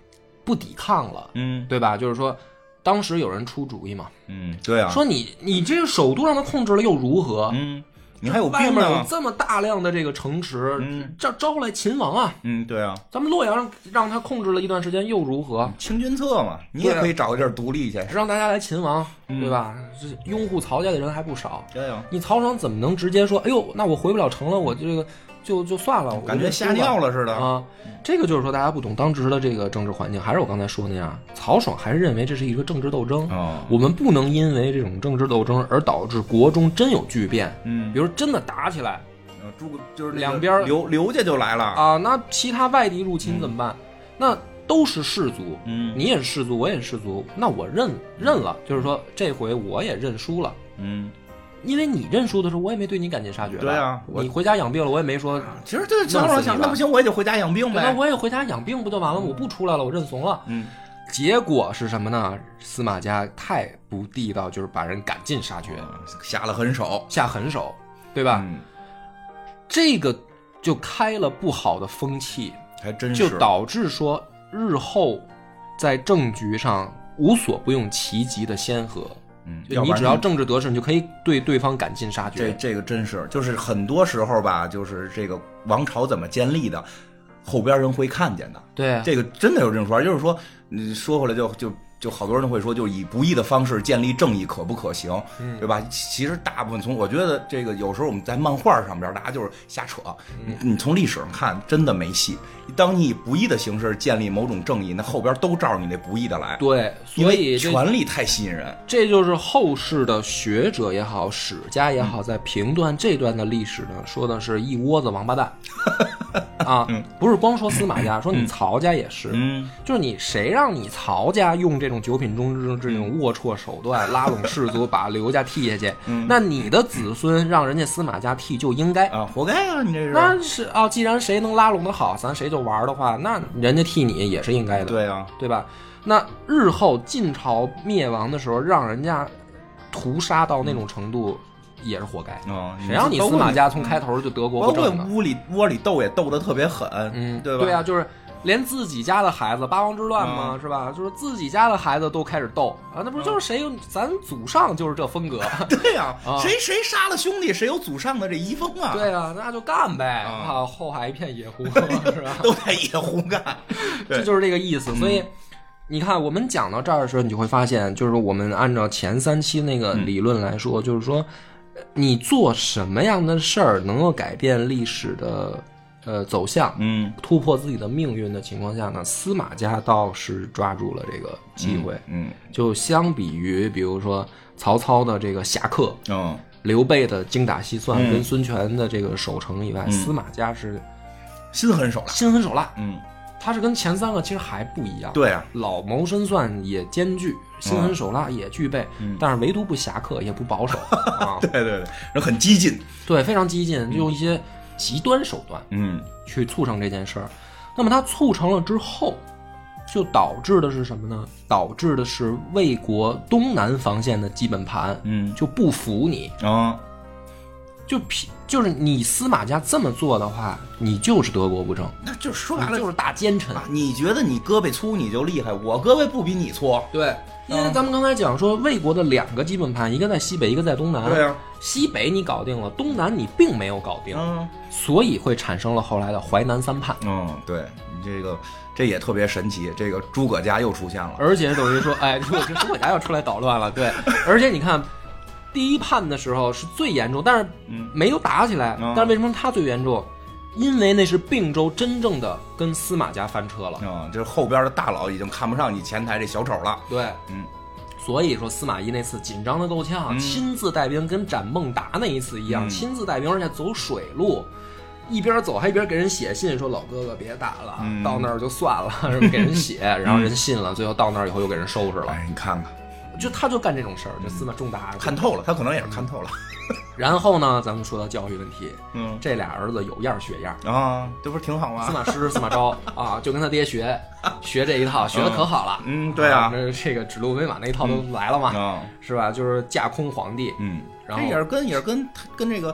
不抵抗了，嗯对吧？就是说，当时有人出主意嘛，嗯，对啊，说你你这个首都让他控制了又如何？嗯，你还有外面有。这么大量的这个城池，嗯招招来秦王啊！嗯，对啊，咱们洛阳让让他控制了一段时间又如何？清君侧嘛，你也可以找个地儿独立去。让大家来秦王，嗯对吧？这拥护曹家的人还不少。对呀，你曹爽怎么能直接说，哎呦，那我回不了城了，我这个就就算了，我感觉吓尿了似的。啊！这个就是说，大家不懂当时的这个政治环境，还是我刚才说那样，曹爽还是认为这是一个政治斗争。哦，我们不能因为这种政治斗争而导致国中真有巨变，嗯比，如真的打起来呃诸葛就是两边儿刘刘家就来了。啊，那其他外地入侵怎么办？那都是士族，嗯你也是士族，我也是士族，那我认认了，就是说这回我也认输了。嗯，因为你认输的时候，我也没对你赶尽杀绝。对啊你回家养病了，我也没说，其实这曹爽想，那不行，我也得回家养病呗。那我也回家养病不就完了？我不出来了，我认怂了。嗯，结果是什么呢？司马家太不地道，就是把人赶尽杀绝，下了狠手，下狠手，对吧？嗯，这个就开了不好的风气，还真是就是导致说日后在政局上无所不用其极的先河。嗯，就你只要政治得势，你就可以对对方赶尽杀绝。这这个真是，就是很多时候吧，就是这个王朝怎么建立的，后边人会看见的。对啊，这个真的有这种说法，就是说，你说回来就就就好多人会说，就以不义的方式建立正义可不可行，嗯对吧？其实大部分从我觉得这个有时候我们在漫画上边，大家就是瞎扯。嗯你你从历史上看，真的没戏。当你以不义的形式建立某种正义，那后边都照着你那不义的来。对，所以权力太吸引人。这就是后世的学者也好，史家也嗯好，在评断这段的历史呢，说的是一窝子王八蛋 啊，不是光说司马家，说你曹家也是，嗯，就是你谁让你曹家用这种九品中之这种龌龊手段拉拢士族，把刘家替下去，那你的子孙让人家司马家替就应该。啊，活该啊！你这是那是啊，既然谁能拉拢的好，咱谁就玩的话，那人家替你也是应该的。对啊，对吧？那日后晋朝灭亡的时候，让人家屠杀到那种程度，也是活该。啊，谁让你司马家从开头就德国包括不正呢？屋里窝里斗也斗得特别狠，嗯，对吧？对啊，就是连自己家的孩子，八王之乱嘛，嗯是吧？就是自己家的孩子都开始斗啊，那不就是谁有咱祖上就是这风格？对呀、啊谁谁杀了兄弟，谁有祖上的这遗风啊？，对啊，那就干呗啊啊！后海一片野狐，是吧？都在野狐干。这就是这个意思。所以你看，我们讲到这儿的时候，你就会发现，就是我们按照前三期那个理论来说，就是说，呃你做什么样的事儿能够改变历史的呃走向，嗯，突破自己的命运的情况下呢，司马家倒是抓住了这个机会。嗯就相比于比如说曹操的这个侠客，嗯，刘备的精打细算，嗯跟孙权的这个守城以外，司马家是心狠手辣。心狠手辣。嗯他是跟前三个其实还不一样。对啊，老谋深算也兼具，心狠手辣也具备，但是唯独不侠客，也不保守 啊。对对对，人很激进，对，非常激进，就用一些极端手段嗯去促成这件事儿。那么它促成了之后，就导致的是什么呢？导致的是魏国东南防线的基本盘嗯就不服你，啊，就凭就是你司马家这么做的话，你就是德国不正，那就说白了就是大奸臣。啊，你觉得你胳膊粗你就厉害，我胳膊不比你粗，对，因为咱们刚才讲说魏国的两个基本盘，一个在西北，一个在东南。对啊，西北你搞定了，东南你并没有搞定，嗯。所以会产生了后来的淮南三叛。嗯，对你这个这也特别神奇，这个诸葛家又出现了，而且等于说，哎，如果这诸葛家要出来捣乱了，对，而且你看，第一判的时候是最严重，但是嗯。没有打起来。嗯。但是为什么他最严重？因为那是并州真正的跟司马家翻车了，嗯，就是后边的大佬已经看不上你前台这小丑了，对，嗯，所以说司马懿那次紧张的够呛，嗯。亲自带兵跟斩孟达那一次一样，嗯。亲自带兵，而且走水路。一边走还一边给人写信，说老哥哥别打了，嗯。到那儿就算了，给人写，然后人信了，最后到那儿以后又给人收拾了，哎，你看看，就他就干这种事儿，就司马仲达看透了，他可能也是看透了，然后呢，咱们说到教育问题，嗯。这俩儿子有样儿学样儿，啊，这不是挺好吗？司马师、司马昭啊，就跟他爹学，学这一套，学的可好了。嗯，对啊，这这个指鹿为马那一套都来了嘛，啊，是吧？就是架空皇帝，嗯，然后这也是跟也是跟跟这个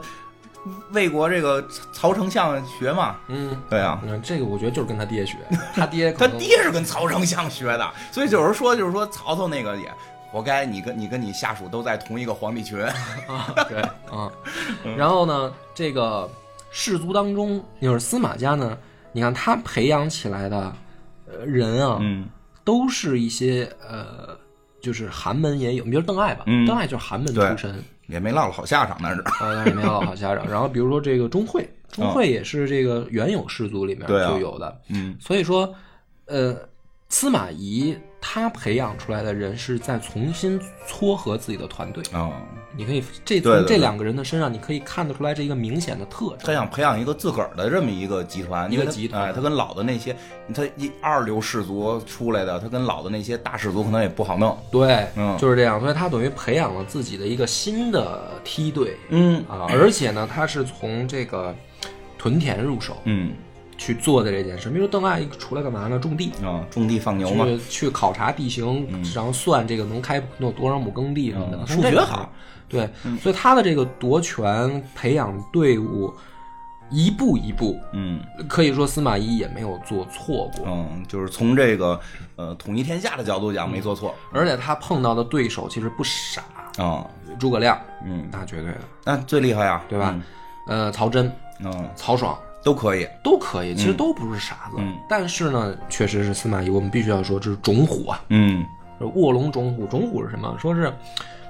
魏国这个曹丞相学嘛，嗯，对啊。嗯，这个我觉得就是跟他爹学，他爹 他爹是跟曹丞相学的，所以有人说，就是说曹操那个也活该，你跟你跟你下属都在同一个皇帝群。啊，对啊，然后呢，这个氏族当中，就是司马家呢，你看他培养起来的呃人啊，嗯都是一些呃，就是寒门也有，你比如邓艾吧，嗯邓艾就是寒门出身，也没落了好下场，那是。啊，但是没落好下场。然后比如说这个钟会，钟会也是这个原有氏族里面就有的，嗯所以说，呃，司马懿他培养出来的人是在重新撮合自己的团队。啊，你可以这从这两个人的身上，你可以看得出来这一个明显的特征。他想培养一个自个儿的这么一个集团，一个因为集团哎，他跟老的那些他一二流氏族出来的，他跟老的那些大氏族可能也不好弄。对，嗯就是这样。所以他等于培养了自己的一个新的梯队嗯啊，而且呢，他是从这个屯田入手嗯去做的这件事。比如邓艾出来干嘛呢？种地。啊，种地放牛嘛，去去考察地形，然后算这个能开有多少亩耕地什么的，数学好，对，所以他的这个夺权培养队伍，一步一步，嗯。可以说司马懿也没有做错过，嗯，就是从这个呃统一天下的角度讲没做错。而且他碰到的对手其实不傻，啊，诸葛亮，嗯，那绝对的，那最厉害呀，对吧？呃，曹真、嗯，曹爽都可以，都可以，其实都不是傻子，嗯。但是呢，确实是司马懿，我们必须要说这是种虎啊，嗯。卧龙种虎，种虎是什么？说是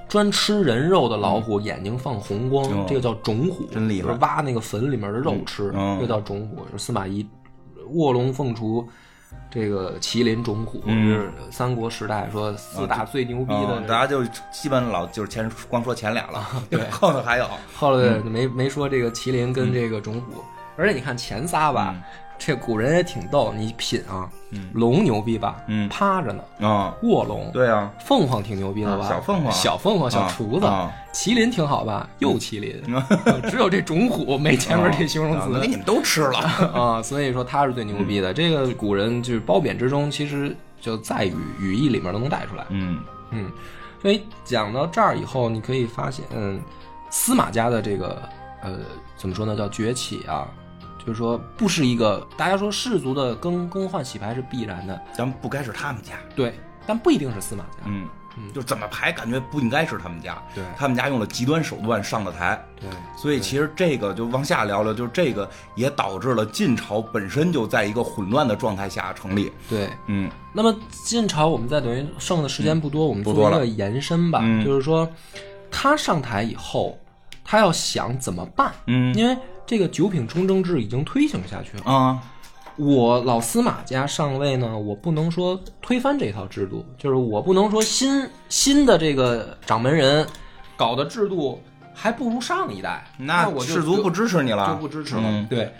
专吃人肉的老虎，眼睛放红光，嗯这个叫种虎，真厉害。就是挖那个坟里面的肉吃，嗯。这个叫种虎。就是司马懿卧龙凤雏，这个麒麟种虎，嗯。是三国时代说四大最牛逼的嗯，大家就基本老就是前光说前俩了，对，后头还有，后来嗯。没没说这个麒麟跟这个种虎，而且你看前仨吧，这古人也挺逗，你品啊，龙牛逼吧，嗯。趴着呢，啊，卧龙，对啊，凤凰挺牛逼的吧？啊小凤凰。小凤凰，小啊厨子。啊，麒麟挺好吧？又麒麟，只有这种虎没前面这形容词。给你们都吃了，啊，所以说他是最牛逼的。这个古人就是褒贬之中，其实就在语语义里面都能带出来。嗯。嗯，所以讲到这儿以后，你可以发现，嗯，司马家的这个呃，怎么说呢，叫崛起啊，就是说不是一个大家说氏族的更更换洗牌是必然的，咱们不该是他们家，对，但不一定是司马家。嗯。就怎么排，感觉不应该是他们家，对。他们家用了极端手段上的台，对，所以其实这个就往下聊聊，就是这个也导致了晋朝本身就在一个混乱的状态下成立。对，嗯。那么晋朝我们在等于剩的时间不多，我们做一个延伸吧，嗯。就是说他上台以后，他要想怎么办，嗯。因为这个九品中正制已经推行下去了。啊我老司马家上位呢，我不能说推翻这套制度，就是我不能说新新的这个掌门人搞的制度还不如上一代，那那我就氏族不支持你了，就不支持了。嗯对，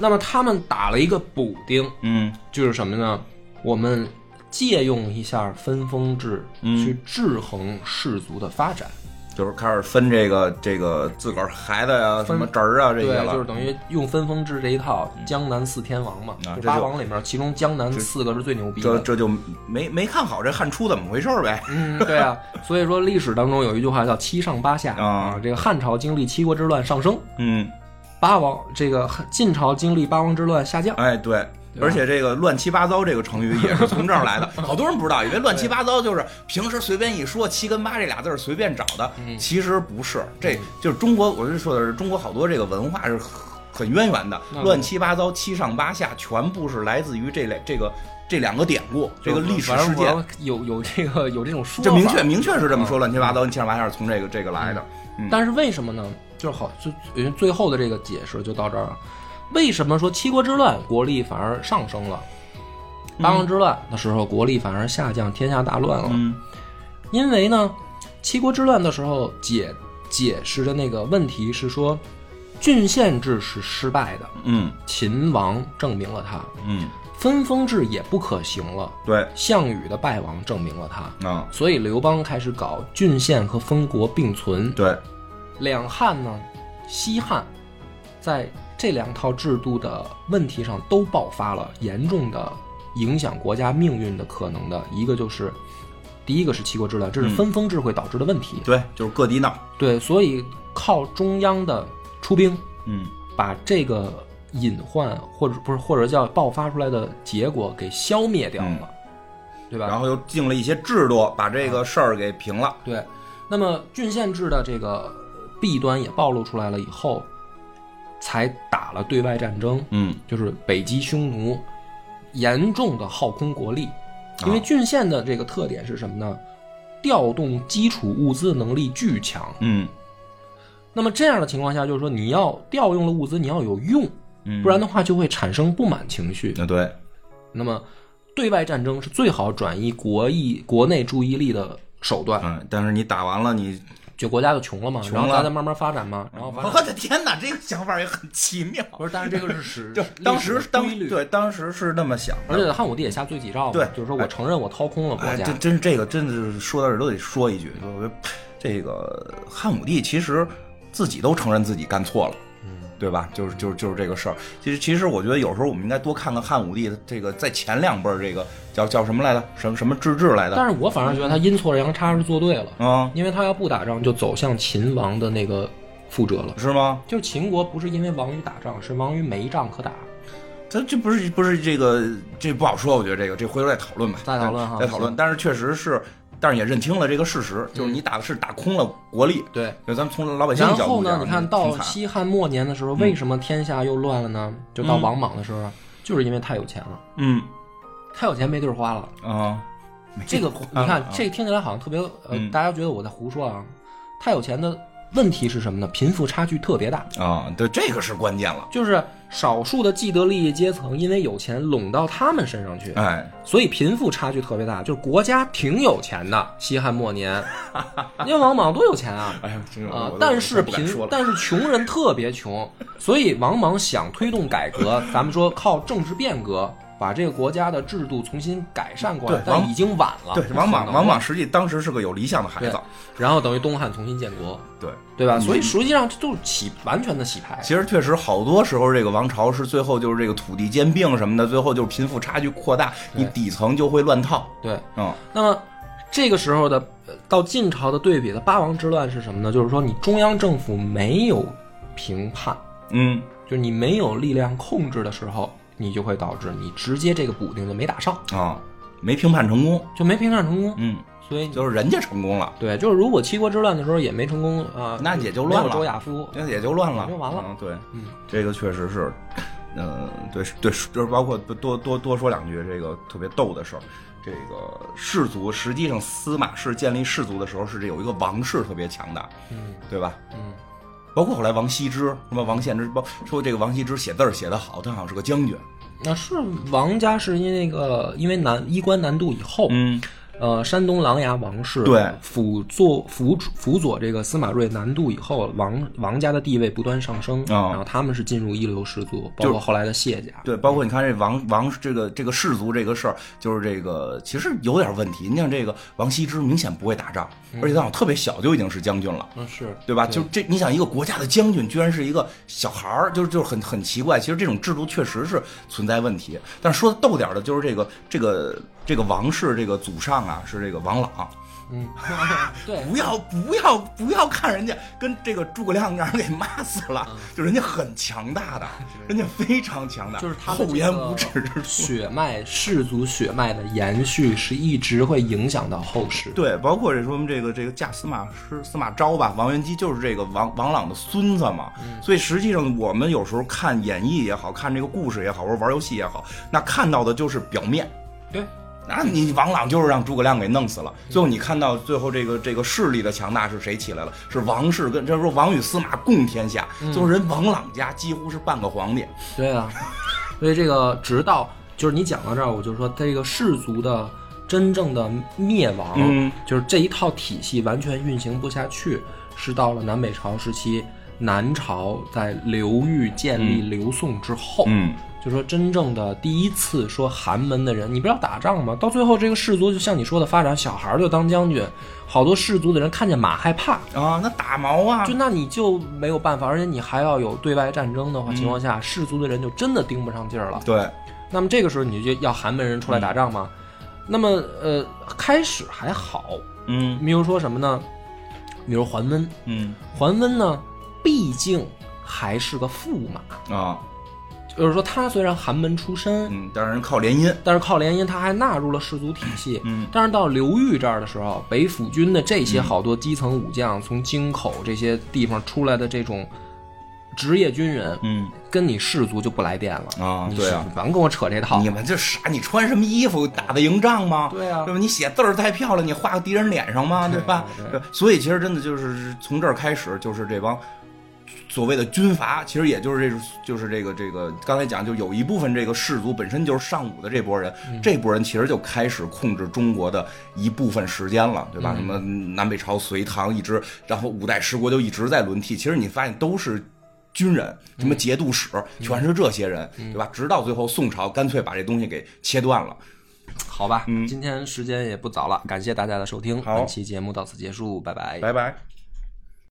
那么他们打了一个补丁，嗯就是什么呢？我们借用一下分封制，嗯去制衡氏族的发展。就是开始分这个这个自个儿孩子呀、什么侄儿啊这些对，了，就是等于用分封制这一套，江南四天王嘛，就八啊这就王里面，其中江南四个是最牛逼的。这这就没没看好这汉初怎么回事儿呗。嗯，对啊，所以说历史当中有一句话叫“七上八下”啊这个汉朝经历七国之乱上升，嗯，八王这个晋朝经历八王之乱下降。哎对。而且这个“乱七八糟”这个成语也是从这儿来的，好多人不知道，以为“乱七八糟”就是平时随便一说，七跟八这俩字儿随便找的，嗯其实不是，这就是中国，我就说的是中国好多这个文化是很很渊源的，乱七八糟、七上八下，全部是来自于这类这个这两个典故，这个历史事件。有有这个有这种说法，这明确明确是这么说，嗯乱七八糟、七上八下是从这个这个来的。嗯但是为什么呢？就是好，就因为最后的这个解释就到这儿了。为什么说七国之乱国力反而上升了？八王之乱的时候，国力反而下降，天下大乱了。嗯。因为呢，七国之乱的时候解解释的那个问题是说，郡县制是失败的，嗯。秦王证明了他，嗯，分封制也不可行了，对。项羽的败亡证明了他。啊，所以刘邦开始搞郡县和封国并存，对。两汉呢，西汉在这两套制度的问题上都爆发了严重的影响国家命运的可能的一个就是，第一个是七国之乱，这是分封制会导致的问题。对，就是各地闹。对，所以靠中央的出兵，嗯把这个隐患或者不是或者叫爆发出来的结果给消灭掉了，对吧？然后又定了一些制度，把这个事儿给平了。对，那么郡县制的这个弊端也暴露出来了以后，才打了对外战争，嗯就是北击匈奴，严重的耗空国力。因为啊郡县的这个特点是什么呢？调动基础物资能力巨强。嗯那么这样的情况下，就是说你要调用了物资，你要有用，嗯，不然的话就会产生不满情绪。那对，那么，对外战争是最好转移国意国内注意力的手段。嗯，但是你打完了，你就国家就穷了嘛，穷了然后咱再慢慢发展嘛，然后发展我的天哪，这个想法也很奇妙。不是，但是这个是史 就当时当，对当时是那么想的。而且汉武帝也下罪己诏嘛，对就是说我承认我掏空了国哎，家，这真是这个，真的是说到这儿都得说一句，我觉得这个汉武帝其实自己都承认自己干错了。对吧？就是就是就是这个事儿。其实其实我觉得有时候我们应该多看看汉武帝的这个在前两辈儿这个叫叫什么来着？什么什么治治来的？但是我反而觉得他阴错阳差是做对了，啊，因为他要不打仗就走向秦王的那个覆辙了。是吗？就是秦国不是因为王于打仗，是王于没仗可打。这这不是不是这个这不好说，我觉得这个这回头再讨论吧，再讨论哈再讨论。但是确实是，但是也认清了这个事实，就是你打的是打空了国力。对，就咱们从老百姓然后呢，你看到西汉末年的时候，为什么天下又乱了呢？就到嗯王莽的时候，就是因为太有钱了，嗯太有钱没地儿花了。啊，这个你看啊，这个听起来好像特别呃，嗯大家觉得我在胡说啊。太有钱的问题是什么呢？贫富差距特别大，啊，对，这个是关键了。就是少数的既得利益阶层因为有钱拢到他们身上去，哎，所以贫富差距特别大。就是国家挺有钱的，西汉末年，因为王莽多有钱啊。哎呀，啊但是贫但是穷人特别穷，所以王莽想推动改革，咱们说靠政治变革把这个国家的制度重新改善过来但已经晚了。对王莽，王莽实际当时是个有理想的孩子。然后等于东汉重新建国，对，对吧？所以实际上这就是洗完全的洗牌。其实确实好多时候这个王朝是最后就是这个土地兼并什么的，最后就是贫富差距扩大，你底层就会乱套。对，嗯那么这个时候的呃到晋朝的对比的八王之乱是什么呢？就是说你中央政府没有评判，嗯就是你没有力量控制的时候，你就会导致你直接这个补丁就没打上，啊，没评判成功。就没评判成功。嗯，所以就是人家成功了，对，就是如果七国之乱的时候也没成功啊，那也就乱了周亚夫，那也就乱了，就完了嗯对，嗯，这个确实是，嗯，对对，就是包括多多多说两句这个特别逗的事儿。这个氏族实际上司马氏建立氏族的时候是有一个王室特别强大，嗯对吧？嗯，包括后来王羲之什么王献之，包说这个王羲之写字儿写得好，他好像是个将军。那是王家是因为那个因为难衣冠南渡以后，嗯呃，山东琅琊王氏对辅佐辅辅佐这个司马睿南渡以后，王王家的地位不断上升，哦然后他们是进入一流氏族，包括后来的谢家。对，包括你看这王王这个这个氏族这个事儿，就是这个其实有点问题。你像这个王羲之明显不会打仗，而且他好像特别小就已经是将军了。嗯，是对吧？就这，你想一个国家的将军，居然是一个小孩儿，就是就是很很奇怪。其实这种制度确实是存在问题。但是说的逗点儿的，就是这个这个这个王氏这个祖上啊，是这个王朗。嗯，对，不要不要不要看人家跟这个诸葛亮让人给骂死了，就人家很强大的，人家非常强大，就是他厚颜无耻之。血脉氏族血脉的延续是一直会影响到后世。对，包括这说我们这个这个嫁司马师司马昭吧，王元姬就是这个王王朗的孙子嘛，所以实际上我们有时候看演义也好看这个故事也好，或者玩游戏也好，那看到的就是表面。对，那你王朗就是让诸葛亮给弄死了，最后你看到最后这个这个势力的强大是谁起来了？是王氏跟这说王与司马共天下，最后人王朗家几乎是半个皇帝。对啊，所以这个直到就是你讲到这儿，我就说这个氏族的真正的灭亡，嗯就是这一套体系完全运行不下去，是到了南北朝时期，南朝在刘裕建立刘宋之后，嗯，就说真正的第一次说寒门的人，你不要打仗吗？到最后这个氏族就像你说的发展，小孩儿就当将军，好多氏族的人看见马害怕，啊，那打毛啊。就，那你就没有办法，而且你还要有对外战争的话情况下，氏族的人就真的盯不上劲儿了。对，那么这个时候你就要寒门人出来打仗吗？那么呃，开始还好，嗯。比如说什么呢？比如桓温，嗯。桓温呢，毕竟还是个驸马，啊就是说他虽然寒门出身，嗯，但是人靠联姻，但是靠联姻他还纳入了氏族体系。嗯但是到刘裕这儿的时候，北府军的这些好多基层武将，从京口这些地方出来的这种职业军人，嗯跟你氏族就不来电了你啊对甭跟我扯这套你。们这傻，你穿什么衣服打得赢仗吗？对啊对吧？你写字儿太漂亮，你画个敌人脸上吗？对吧？所以其实真的就是从这儿开始，就是这帮所谓的军阀，其实也就是这，就是这个这个刚才讲，就有一部分这个士族本身就是尚武的这波人，嗯这波人其实就开始控制中国的一部分时间了，对吧？什么南北朝、隋唐一直，然后五代十国就一直在轮替，其实你发现都是。军人，什么节度使，全是这些人，对吧？直到最后宋朝干脆把这东西给切断了。好吧，嗯今天时间也不早了，感谢大家的收听，好本期节目到此结束，拜拜。拜拜。